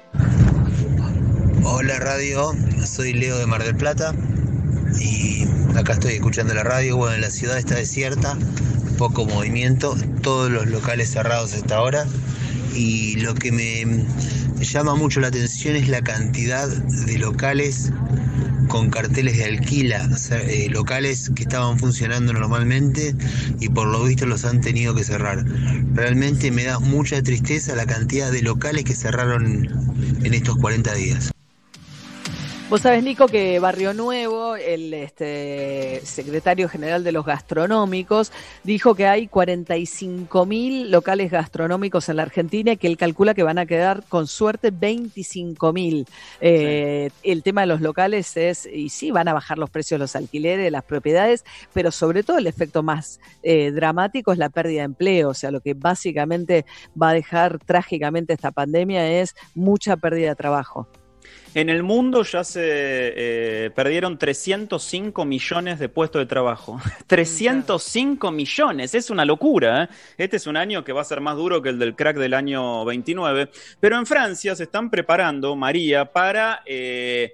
Hola radio, soy Leo de Mar del Plata y acá estoy escuchando la radio. Bueno, la ciudad está desierta, poco movimiento, todos los locales cerrados hasta ahora y lo que me llama mucho la atención es la cantidad de locales con carteles de alquila, eh, locales que estaban funcionando normalmente y por lo visto los han tenido que cerrar. Realmente me da mucha tristeza la cantidad de locales que cerraron en estos 40 días. Vos sabés, Nico, que Barrio Nuevo, el este, secretario general de los gastronómicos, dijo que hay 45 mil locales gastronómicos en la Argentina y que él calcula que van a quedar con suerte 25 mil. Eh, El tema de los locales es, y sí, van a bajar los precios de los alquileres, de las propiedades, pero sobre todo el efecto más eh, dramático es la pérdida de empleo. O sea, lo que básicamente va a dejar trágicamente esta pandemia es mucha pérdida de trabajo. En el mundo ya se eh, perdieron 305 millones de puestos de trabajo. 305 millones, es una locura. ¿eh? Este es un año que va a ser más duro que el del crack del año 29. Pero en Francia se están preparando, María, para... eh,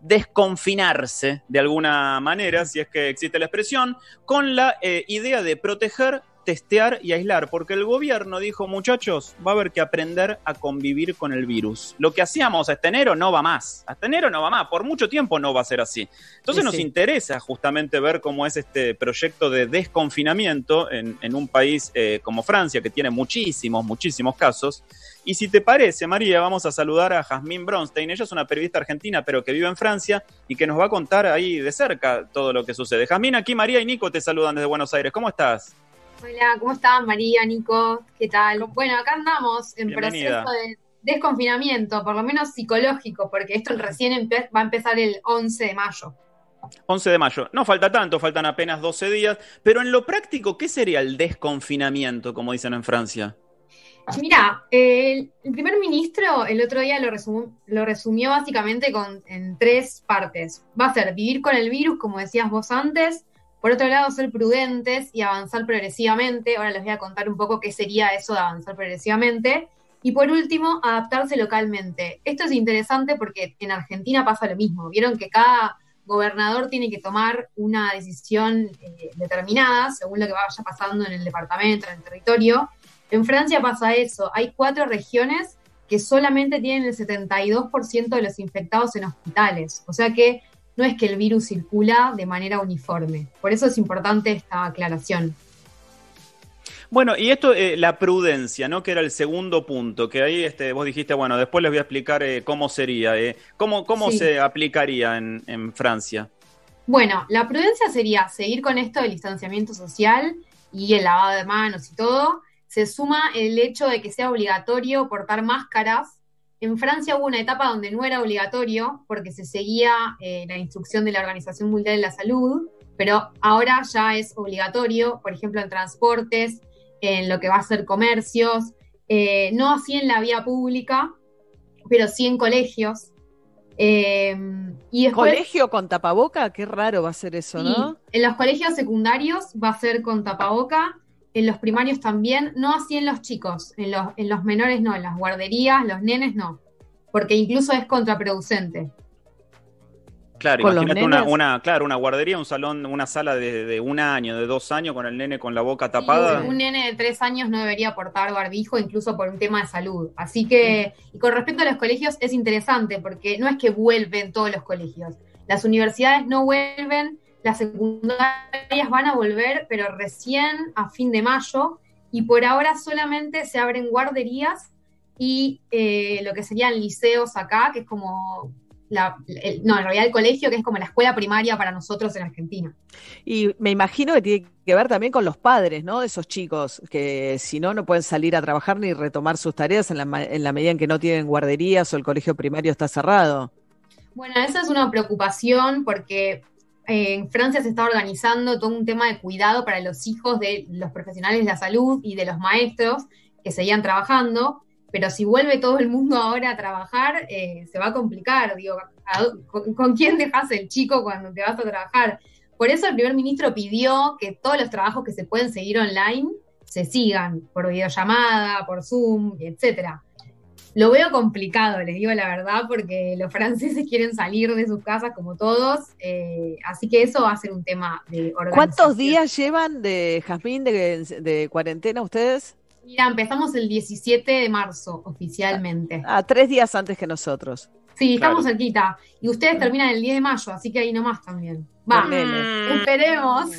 desconfinarse de alguna manera, si es que existe la expresión, con la eh, idea de proteger, testear y aislar, porque el gobierno dijo, muchachos, va a haber que aprender a convivir con el virus. Lo que hacíamos hasta enero no va más, hasta enero no va más, por mucho tiempo no va a ser así. Entonces nos sí. interesa justamente ver cómo es este proyecto de desconfinamiento en, en un país eh, como Francia, que tiene muchísimos, muchísimos casos. Y si te parece, María, vamos a saludar a Jazmín Bronstein. Ella es una periodista argentina, pero que vive en Francia y que nos va a contar ahí de cerca todo lo que sucede. Jazmín, aquí María y Nico te saludan desde Buenos Aires. ¿Cómo estás? Hola, ¿cómo están María, Nico? ¿Qué tal? Bueno, acá andamos en Bienvenida. proceso de desconfinamiento, por lo menos psicológico, porque esto recién va a empezar el 11 de mayo. 11 de mayo. No falta tanto, faltan apenas 12 días. Pero en lo práctico, ¿qué sería el desconfinamiento, como dicen en Francia? Mira, el, el primer ministro el otro día lo, resum- lo resumió básicamente con, en tres partes. Va a ser vivir con el virus, como decías vos antes. Por otro lado, ser prudentes y avanzar progresivamente. Ahora les voy a contar un poco qué sería eso de avanzar progresivamente. Y por último, adaptarse localmente. Esto es interesante porque en Argentina pasa lo mismo. Vieron que cada gobernador tiene que tomar una decisión eh, determinada según lo que vaya pasando en el departamento, en el territorio. En Francia pasa eso. Hay cuatro regiones que solamente tienen el 72% de los infectados en hospitales. O sea que no es que el virus circula de manera uniforme. Por eso es importante esta aclaración. Bueno, y esto, eh, la prudencia, ¿no? Que era el segundo punto, que ahí este, vos dijiste, bueno, después les voy a explicar eh, cómo sería, eh, cómo, cómo Sí. se aplicaría en, en Francia. Bueno, la prudencia sería seguir con esto del distanciamiento social y el lavado de manos y todo. Se suma el hecho de que sea obligatorio portar máscaras. En Francia hubo una etapa donde no era obligatorio porque se seguía eh, la instrucción de la Organización Mundial de la Salud, pero ahora ya es obligatorio, por ejemplo, en transportes, en lo que va a ser comercios, eh, no así en la vía pública, pero sí en colegios. Eh, y después, Colegio con tapaboca, qué raro va a ser eso, Sí, ¿no? En los colegios secundarios va a ser con tapaboca, en los primarios también, no así en los chicos, en los, en los menores no, en las guarderías, los nenes no, porque incluso es contraproducente. Claro, Con imagínate una, una, claro, una guardería, un salón, una sala de, de un año, de dos años, con el nene con la boca tapada. Un nene de tres años no debería portar barbijo, incluso por un tema de salud. Así que, y con respecto a los colegios, es interesante porque no es que vuelven todos los colegios. Las universidades no vuelven, las secundarias van a volver, pero recién a fin de mayo. Y por ahora solamente se abren guarderías y eh, lo que serían liceos acá, que es como. La, el- no, en realidad el colegio, que es como la escuela primaria para nosotros en Argentina. Y me imagino que tiene que ver también con los padres, ¿no? De esos chicos, que si no, no pueden salir a trabajar ni retomar sus tareas en la, ma- en la medida en que no tienen guarderías o el colegio primario está cerrado. Bueno, esa es una preocupación porque en Francia se está organizando todo un tema de cuidado para los hijos de los profesionales de la salud y de los maestros que seguían trabajando, pero si vuelve todo el mundo ahora a trabajar, eh, se va a complicar. Digo, ¿a- con, con quién dejas el chico cuando te vas a trabajar? Por eso el primer ministro pidió que todos los trabajos que se pueden seguir online se sigan por videollamada, por Zoom, etcétera. Lo veo complicado, les digo la verdad, porque los franceses quieren salir de sus casas como todos, eh, así que eso va a ser un tema de organización. ¿Cuántos días llevan de Jazmín de, de cuarentena ustedes? Mira, empezamos el 17 de marzo oficialmente. Ah, tres días antes que nosotros. Sí, estamos Claro. cerquita. Y ustedes terminan el 10 de mayo, así que ahí nomás también. Va, esperemos.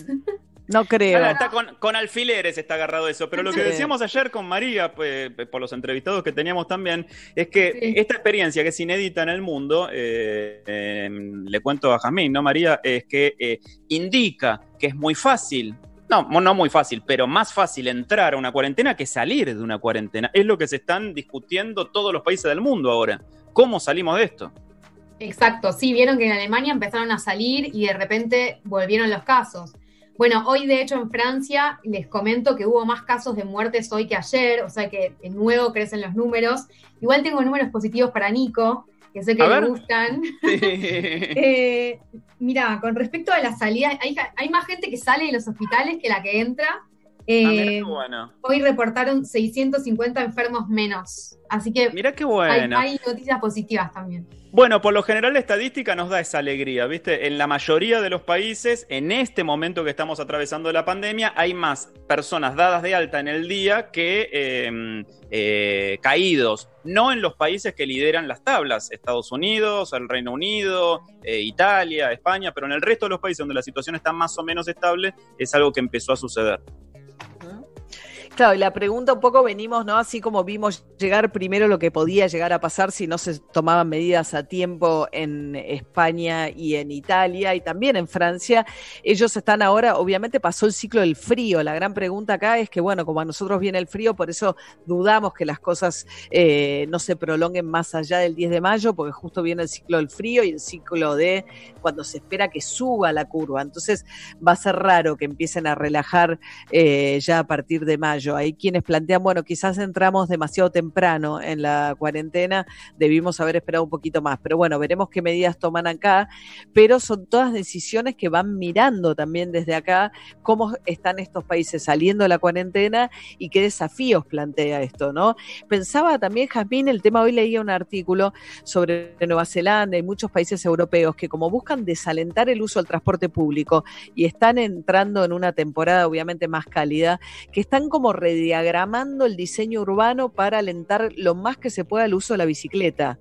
No creo. Ahora, está con, con alfileres está agarrado eso. Pero lo que decíamos ayer con María, pues, por los entrevistados que teníamos también, es que esta experiencia que es inédita en el mundo, eh, eh, le cuento a Jamín, ¿no, María? Es que eh, indica que es muy fácil. No, no muy fácil, pero más fácil entrar a una cuarentena que salir de una cuarentena. Es lo que se están discutiendo todos los países del mundo ahora. ¿Cómo salimos de esto? Exacto, sí, vieron que en Alemania empezaron a salir y de repente volvieron los casos. Bueno, hoy de hecho en Francia les comento que hubo más casos de muertes hoy que ayer, o sea que de nuevo crecen los números. Igual tengo números positivos para Nico, que sé que le gustan. Eh, mira, con respecto a las salidas, hay, hay más gente que sale de los hospitales que la que entra. Eh, Ah, bueno. Hoy reportaron 650 enfermos menos. Así que Mirá qué hay, bueno. hay noticias positivas también. Bueno, por lo general la estadística nos da esa alegría, ¿viste? En la mayoría de los países, en este momento que estamos atravesando la pandemia, hay más personas dadas de alta en el día que eh, eh, caídos. No en los países que lideran las tablas, Estados Unidos, el Reino Unido, eh, Italia, España, pero en el resto de los países donde la situación está más o menos estable, es algo que empezó a suceder. Claro, y la pregunta un poco venimos, ¿no? Así como vimos llegar primero lo que podía llegar a pasar si no se tomaban medidas a tiempo en España y en Italia y también en Francia. Ellos están ahora, obviamente pasó el ciclo del frío. La gran pregunta acá es que, bueno, como a nosotros viene el frío, por eso dudamos que las cosas eh, no se prolonguen más allá del 10 de mayo, porque justo viene el ciclo del frío y el ciclo de cuando se espera que suba la curva. Entonces va a ser raro que empiecen a relajar eh, ya a partir de mayo. Hay quienes plantean, bueno, quizás entramos demasiado temprano en la cuarentena, debimos haber esperado un poquito más, pero bueno, veremos qué medidas toman acá, pero son todas decisiones que van mirando también desde acá cómo están estos países saliendo de la cuarentena y qué desafíos plantea esto, ¿no? Pensaba también, Jazmín, el tema, hoy leía un artículo sobre Nueva Zelanda y muchos países europeos que como buscan desalentar el uso del transporte público y están entrando en una temporada obviamente más cálida, que están como rediagramando el diseño urbano para alentar lo más que se pueda el uso de la bicicleta.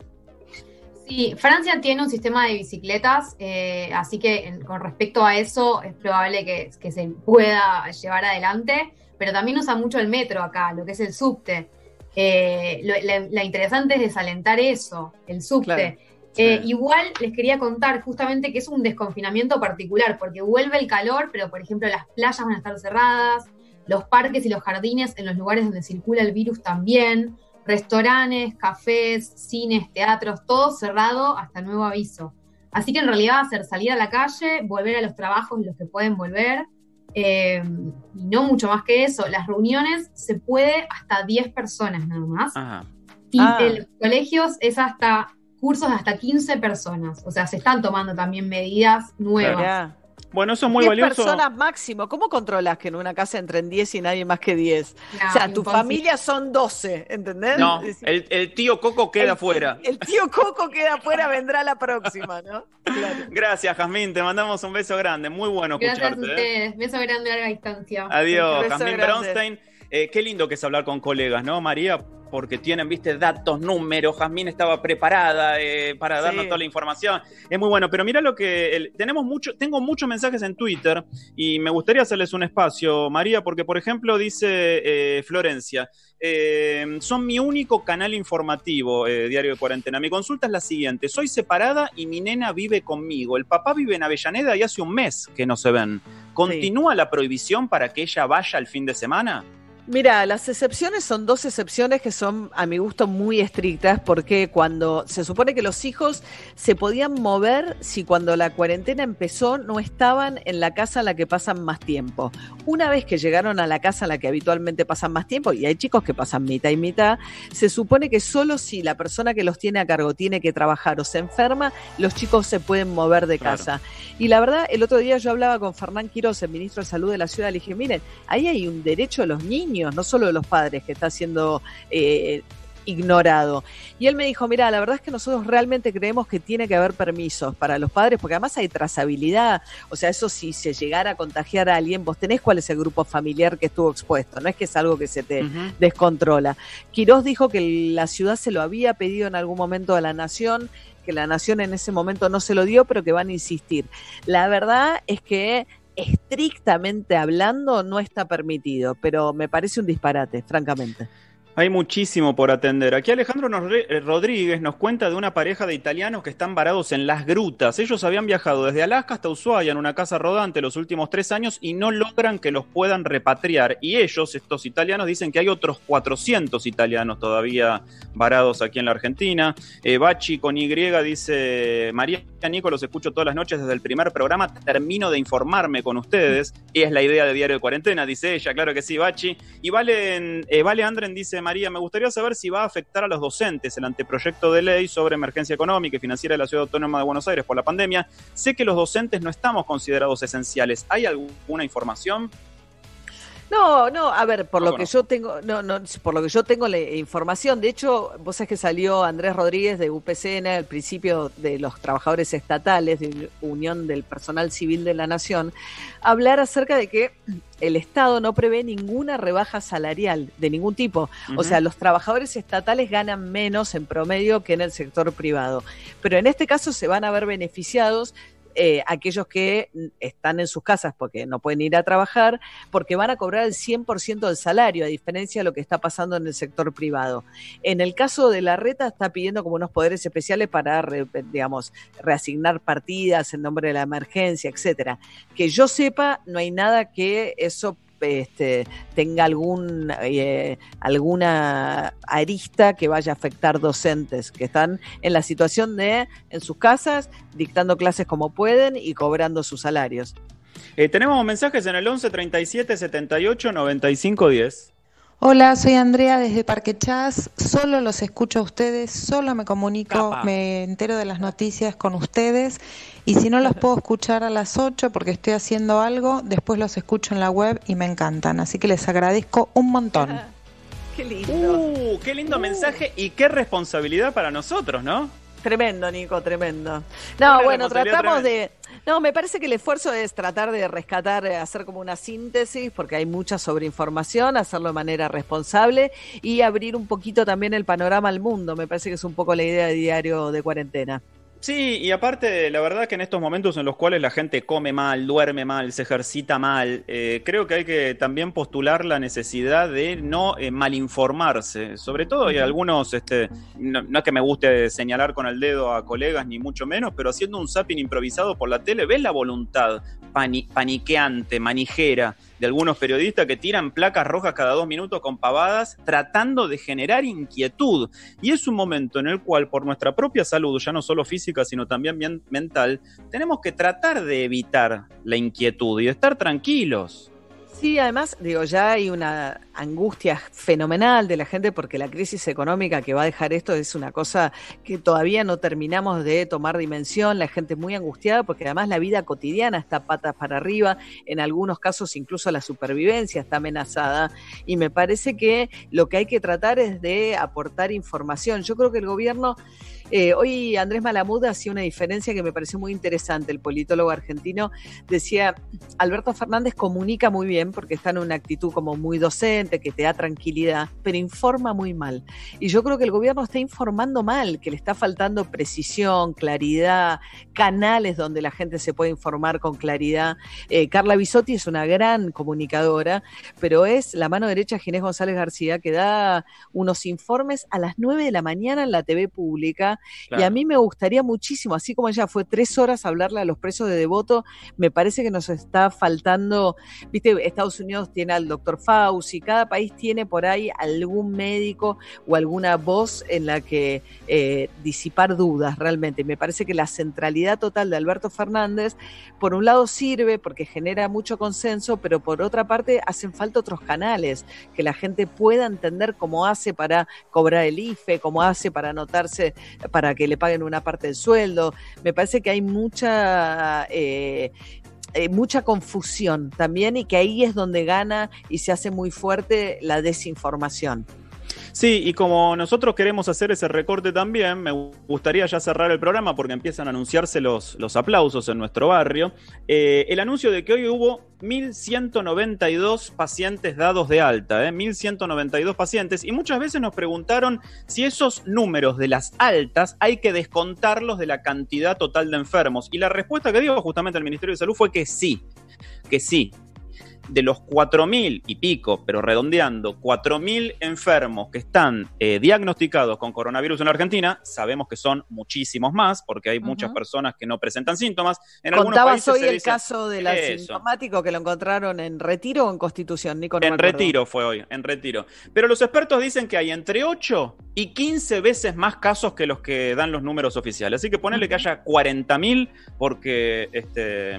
Sí, Francia tiene un sistema de bicicletas, eh, así que en- con respecto a eso es probable que, que se pueda llevar adelante, pero también usa mucho el metro acá, lo que es el subte. Eh, lo, la, la interesante es desalentar eso, el subte. Claro. Eh, Igual les quería contar justamente que es un desconfinamiento particular, porque vuelve el calor, pero por ejemplo las playas van a estar cerradas, los parques y los jardines en los lugares donde circula el virus también, restaurantes, cafés, cines, teatros, todo cerrado hasta nuevo aviso. Así que en realidad va a ser salir a la calle, volver a los trabajos los que pueden volver, eh, y no mucho más que eso. Las reuniones se puede hasta 10 personas nada más. Ajá. Y Ah. en los colegios es hasta cursos de hasta 15 personas. O sea, se están tomando también medidas nuevas. Bueno, eso es muy 10 valioso. personas máximo. ¿Cómo controlas que en una casa entren 10 y nadie más que 10? No, o sea, tu familia son 12, ¿entendés? No, el, el tío Coco queda el- fuera. El tío Coco queda afuera, vendrá la próxima, ¿no? Claro. Gracias, Jazmín. Te mandamos un beso grande. Muy bueno Gracias a escucharte. ¿eh? ustedes. Beso grande a larga distancia. Adiós, Jazmín grande. Eh, qué lindo que es hablar con colegas, ¿no, María? Porque tienen, viste, datos, números. Jazmín estaba preparada eh, para darnos Sí. toda la información. Es muy bueno. Pero mira lo que el- tenemos mucho, tengo muchos mensajes en Twitter y me gustaría hacerles un espacio, María, porque por ejemplo dice eh, Florencia, son mi único canal informativo, Diario de Cuarentena. Mi consulta es la siguiente: soy separada y mi nena vive conmigo. El papá vive en Avellaneda y hace un mes que no se ven. ¿Continúa la prohibición para que ella vaya el fin de semana? Mira, las excepciones son dos excepciones que son, a mi gusto, muy estrictas, porque cuando se supone que los hijos se podían mover si cuando la cuarentena empezó no estaban en la casa en la que pasan más tiempo. Una vez que llegaron a la casa en la que habitualmente pasan más tiempo, y hay chicos que pasan mitad y mitad, se supone que solo si la persona que los tiene a cargo tiene que trabajar o se enferma, los chicos se pueden mover de Claro. casa. Y la verdad, el otro día yo hablaba con Fernán Quiroz, el ministro de Salud de la ciudad, le dije, miren, ahí hay un derecho de los niños, no solo de los padres, que está siendo eh, ignorado. Y él me dijo, mira, la verdad es que nosotros realmente creemos que tiene que haber permisos para los padres, porque además hay trazabilidad, o sea, eso si se llegara a contagiar a alguien, vos tenés cuál es el grupo familiar que estuvo expuesto, no es que es algo que se te descontrola. Quirós dijo que la ciudad se lo había pedido en algún momento a la nación, que la nación en ese momento no se lo dio, pero que van a insistir. La verdad es que estrictamente hablando no está permitido, pero me parece un disparate, francamente. Hay muchísimo por atender. Aquí Alejandro eh, Rodríguez nos cuenta de una pareja de italianos que están varados en las grutas. Ellos habían viajado desde Alaska hasta Ushuaia en una casa rodante los últimos tres años y no logran que los puedan repatriar. Y ellos, estos italianos, dicen que hay otros 400 italianos todavía varados aquí en la Argentina. Eh, Bachi con Y dice, María Nico, los escucho todas las noches desde el primer programa, termino de informarme con ustedes. Es la idea de Diario de Cuarentena, dice ella, claro que sí, Bachi. Y Vale, eh, vale Andren dice, María, me gustaría saber si va a afectar a los docentes el anteproyecto de ley sobre emergencia económica y financiera de la Ciudad Autónoma de Buenos Aires por la pandemia. Sé que los docentes no estamos considerados esenciales. ¿Hay alguna información? No, no, a ver, por No, lo que yo tengo, no, no, por lo que yo tengo la información, de hecho, vos sabés que salió Andrés Rodríguez de UPCN al principio de los trabajadores estatales de Unión del Personal Civil de la Nación, a hablar acerca de que el Estado no prevé ninguna rebaja salarial de ningún tipo. O sea, los trabajadores estatales ganan menos en promedio que en el sector privado. Pero en este caso se van a ver beneficiados eh, aquellos que están en sus casas porque no pueden ir a trabajar, porque van a cobrar el 100% del salario, a diferencia de lo que está pasando en el sector privado. En el caso de la reta está pidiendo como unos poderes especiales para, re- digamos, reasignar partidas en nombre de la emergencia, etcétera. Que yo sepa, no hay nada que eso este, tenga algún eh, alguna arista que vaya a afectar docentes que están en la situación de en sus casas dictando clases como pueden y cobrando sus salarios. Eh, tenemos mensajes en el 11 37 78 95 10. Hola, soy Andrea desde Parque Chas. Solo los escucho a ustedes, solo me comunico, Capa. me entero de las noticias con ustedes. Y si no los puedo escuchar a las 8 porque estoy haciendo algo, después los escucho en la web y me encantan. Así que les agradezco un montón. Qué lindo. Uh, qué lindo mensaje y qué responsabilidad para nosotros, ¿no? Tremendo, Nico, tremendo. Una No, bueno, tratamos de... No, me parece que el esfuerzo es tratar de rescatar, eh, hacer como una síntesis, porque hay mucha sobreinformación, hacerlo de manera responsable y abrir un poquito también el panorama al mundo. Me parece que es un poco la idea de diario de cuarentena. Sí, y aparte, la verdad que en estos momentos en los cuales la gente come mal, duerme mal, se ejercita mal, eh, creo que hay que también postular la necesidad de no eh, malinformarse. Sobre todo hay algunos, este, no, no es que me guste señalar con el dedo a colegas, ni mucho menos, pero haciendo un zapping improvisado por la tele, ves la voluntad pani- paniqueante, manijera de algunos periodistas que tiran placas rojas cada dos minutos con pavadas, tratando de generar inquietud. Y es un momento en el cual, por nuestra propia salud, ya no solo física, sino también mental, tenemos que tratar de evitar la inquietud y de estar tranquilos. Sí, además, digo, ya hay una angustia fenomenal de la gente porque la crisis económica que va a dejar esto es una cosa que todavía no terminamos de tomar dimensión, la gente muy angustiada porque además la vida cotidiana está patas para arriba, en algunos casos incluso la supervivencia está amenazada. Y me parece que lo que hay que tratar es de aportar información. Yo creo que el gobierno... Eh, hoy Andrés Malamud hacía una diferencia que me pareció muy interesante, el politólogo argentino decía, Alberto Fernández comunica muy bien porque está en una actitud como muy docente, que te da tranquilidad, pero informa muy mal. Y yo creo que el gobierno está informando mal, que le está faltando precisión, claridad, canales donde la gente se puede informar con claridad. Eh, Carla Bisotti es una gran comunicadora, pero es la mano derecha de Ginés González García que da unos informes a las 9 de la mañana en la TV pública y Claro. a mí me gustaría muchísimo, así como ella fue tres horas a hablarle a los presos de Devoto, me parece que nos está faltando, viste, Estados Unidos tiene al doctor Fauci, cada país tiene por ahí algún médico o alguna voz en la que eh, disipar dudas realmente. Me parece que la centralidad total de Alberto Fernández, por un lado sirve porque genera mucho consenso, pero por otra parte hacen falta otros canales, que la gente pueda entender cómo hace para cobrar el IFE, cómo hace para anotarse para que le paguen una parte del sueldo. Me parece que hay mucha... eh, eh, mucha confusión también y que ahí es donde gana y se hace muy fuerte la desinformación. Sí, y como nosotros queremos hacer ese recorte también, me gustaría ya cerrar el programa porque empiezan a anunciarse los, los aplausos en nuestro barrio. Eh, el anuncio de que hoy hubo 1.192 pacientes dados de alta, ¿eh? 1.192 pacientes, y muchas veces nos preguntaron si esos números de las altas hay que descontarlos de la cantidad total de enfermos. Y la respuesta que dio justamente el Ministerio de Salud fue que sí, que sí, de los 4.000 y pico, pero redondeando, 4.000 enfermos que están eh, diagnosticados con coronavirus en la Argentina, sabemos que son muchísimos más, porque hay muchas personas que no presentan síntomas. En Contabas hoy el caso del asintomático que lo encontraron en retiro o en constitución, Nico. No En retiro fue hoy, en retiro. Pero los expertos dicen que hay entre 8 y 15 veces más casos que los que dan los números oficiales. Así que ponerle que haya 40.000 porque este,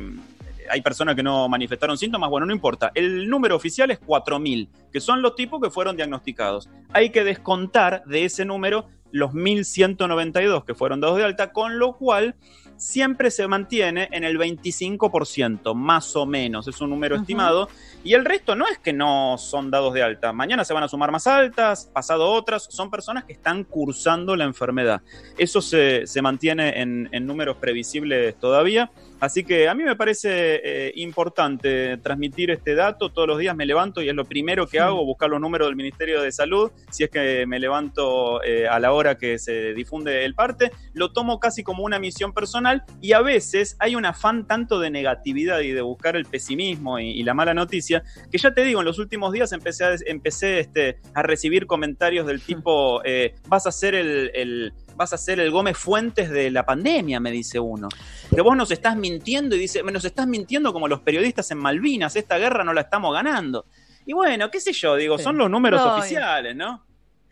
hay personas que no manifestaron síntomas. Bueno, no importa. El número oficial es 4.000, que son los tipos que fueron diagnosticados. Hay que descontar de ese número los 1.192 que fueron dados de alta, con lo cual siempre se mantiene en el 25%, más o menos, es un número estimado. Y el resto no es que no son dados de alta. Mañana se van a sumar más altas, pasado otras. Son personas que están cursando la enfermedad. Eso se, se mantiene en, en números previsibles todavía. Así que a mí me parece eh, importante transmitir este dato. Todos los días me levanto y es lo primero que hago, buscar los números del Ministerio de Salud. Si es que me levanto eh, a la hora que se difunde el parte, lo tomo casi como una misión personal y a veces hay un afán tanto de negatividad y de buscar el pesimismo y, y la mala noticia, que ya te digo, en los últimos días empecé a, empecé, este, a recibir comentarios del tipo, eh, vas a ser el, el vas a ser el Gómez Fuentes de la pandemia, me dice uno. Que vos nos estás mintiendo y dice, nos estás mintiendo como los periodistas en Malvinas, esta guerra no la estamos ganando. Y bueno, qué sé yo, digo, son los números No, oficiales, ¿no?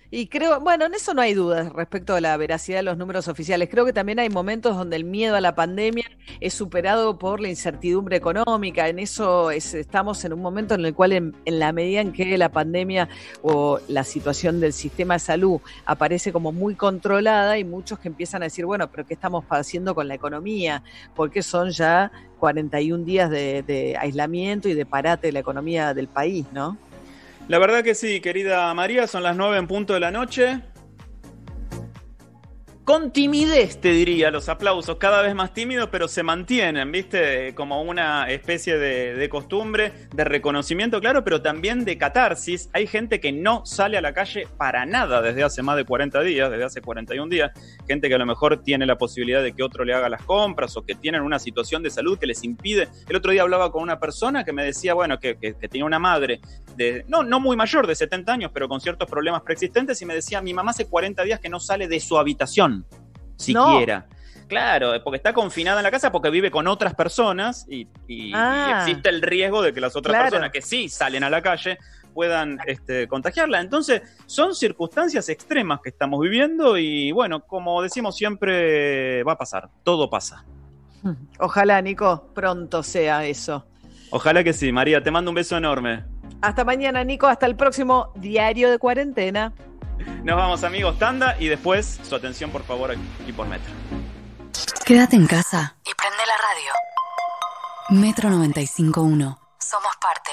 Y creo, bueno, en eso no hay dudas respecto a la veracidad de los números oficiales. Creo que también hay momentos donde el miedo a la pandemia es superado por la incertidumbre económica. En eso es- estamos en un momento en el cual, en, en la medida en que la pandemia o la situación del sistema de salud aparece como muy controlada, hay muchos que empiezan a decir, bueno, pero ¿qué estamos haciendo con la economía? Porque son ya 41 días de, de aislamiento y de parate de la economía del país, ¿no? La verdad que sí, querida María, son las nueve en punto de la noche. Con timidez, te diría, los aplausos, cada vez más tímidos, pero se mantienen, ¿viste? Como una especie de, de costumbre, de reconocimiento, claro, pero también de catarsis. Hay gente que no sale a la calle para nada desde hace más de 40 días, desde hace 41 días. Gente que a lo mejor tiene la posibilidad de que otro le haga las compras o que tienen una situación de salud que les impide. El otro día hablaba con una persona que me decía, bueno, que, que- que tenía una madre de, no, no muy mayor, de 70 años, pero con ciertos problemas preexistentes, y me decía, mi mamá hace 40 días que no sale de su habitación, siquiera. Claro, porque está confinada en la casa porque vive con otras personas y, y- y Ah. existe el riesgo de que las otras Claro. personas que sí salen a la calle puedan este, contagiarla. Entonces, son circunstancias extremas que estamos viviendo y bueno, como decimos siempre, va a pasar, todo pasa. Ojalá, Nico, pronto sea eso. Ojalá que sí, María, te mando un beso enorme. Hasta mañana, Nico. Hasta el próximo diario de cuarentena. Nos vamos amigos, tanda y después su atención por favor aquí por Metro. Quédate en casa y prende la radio. Metro 95.1. Somos parte.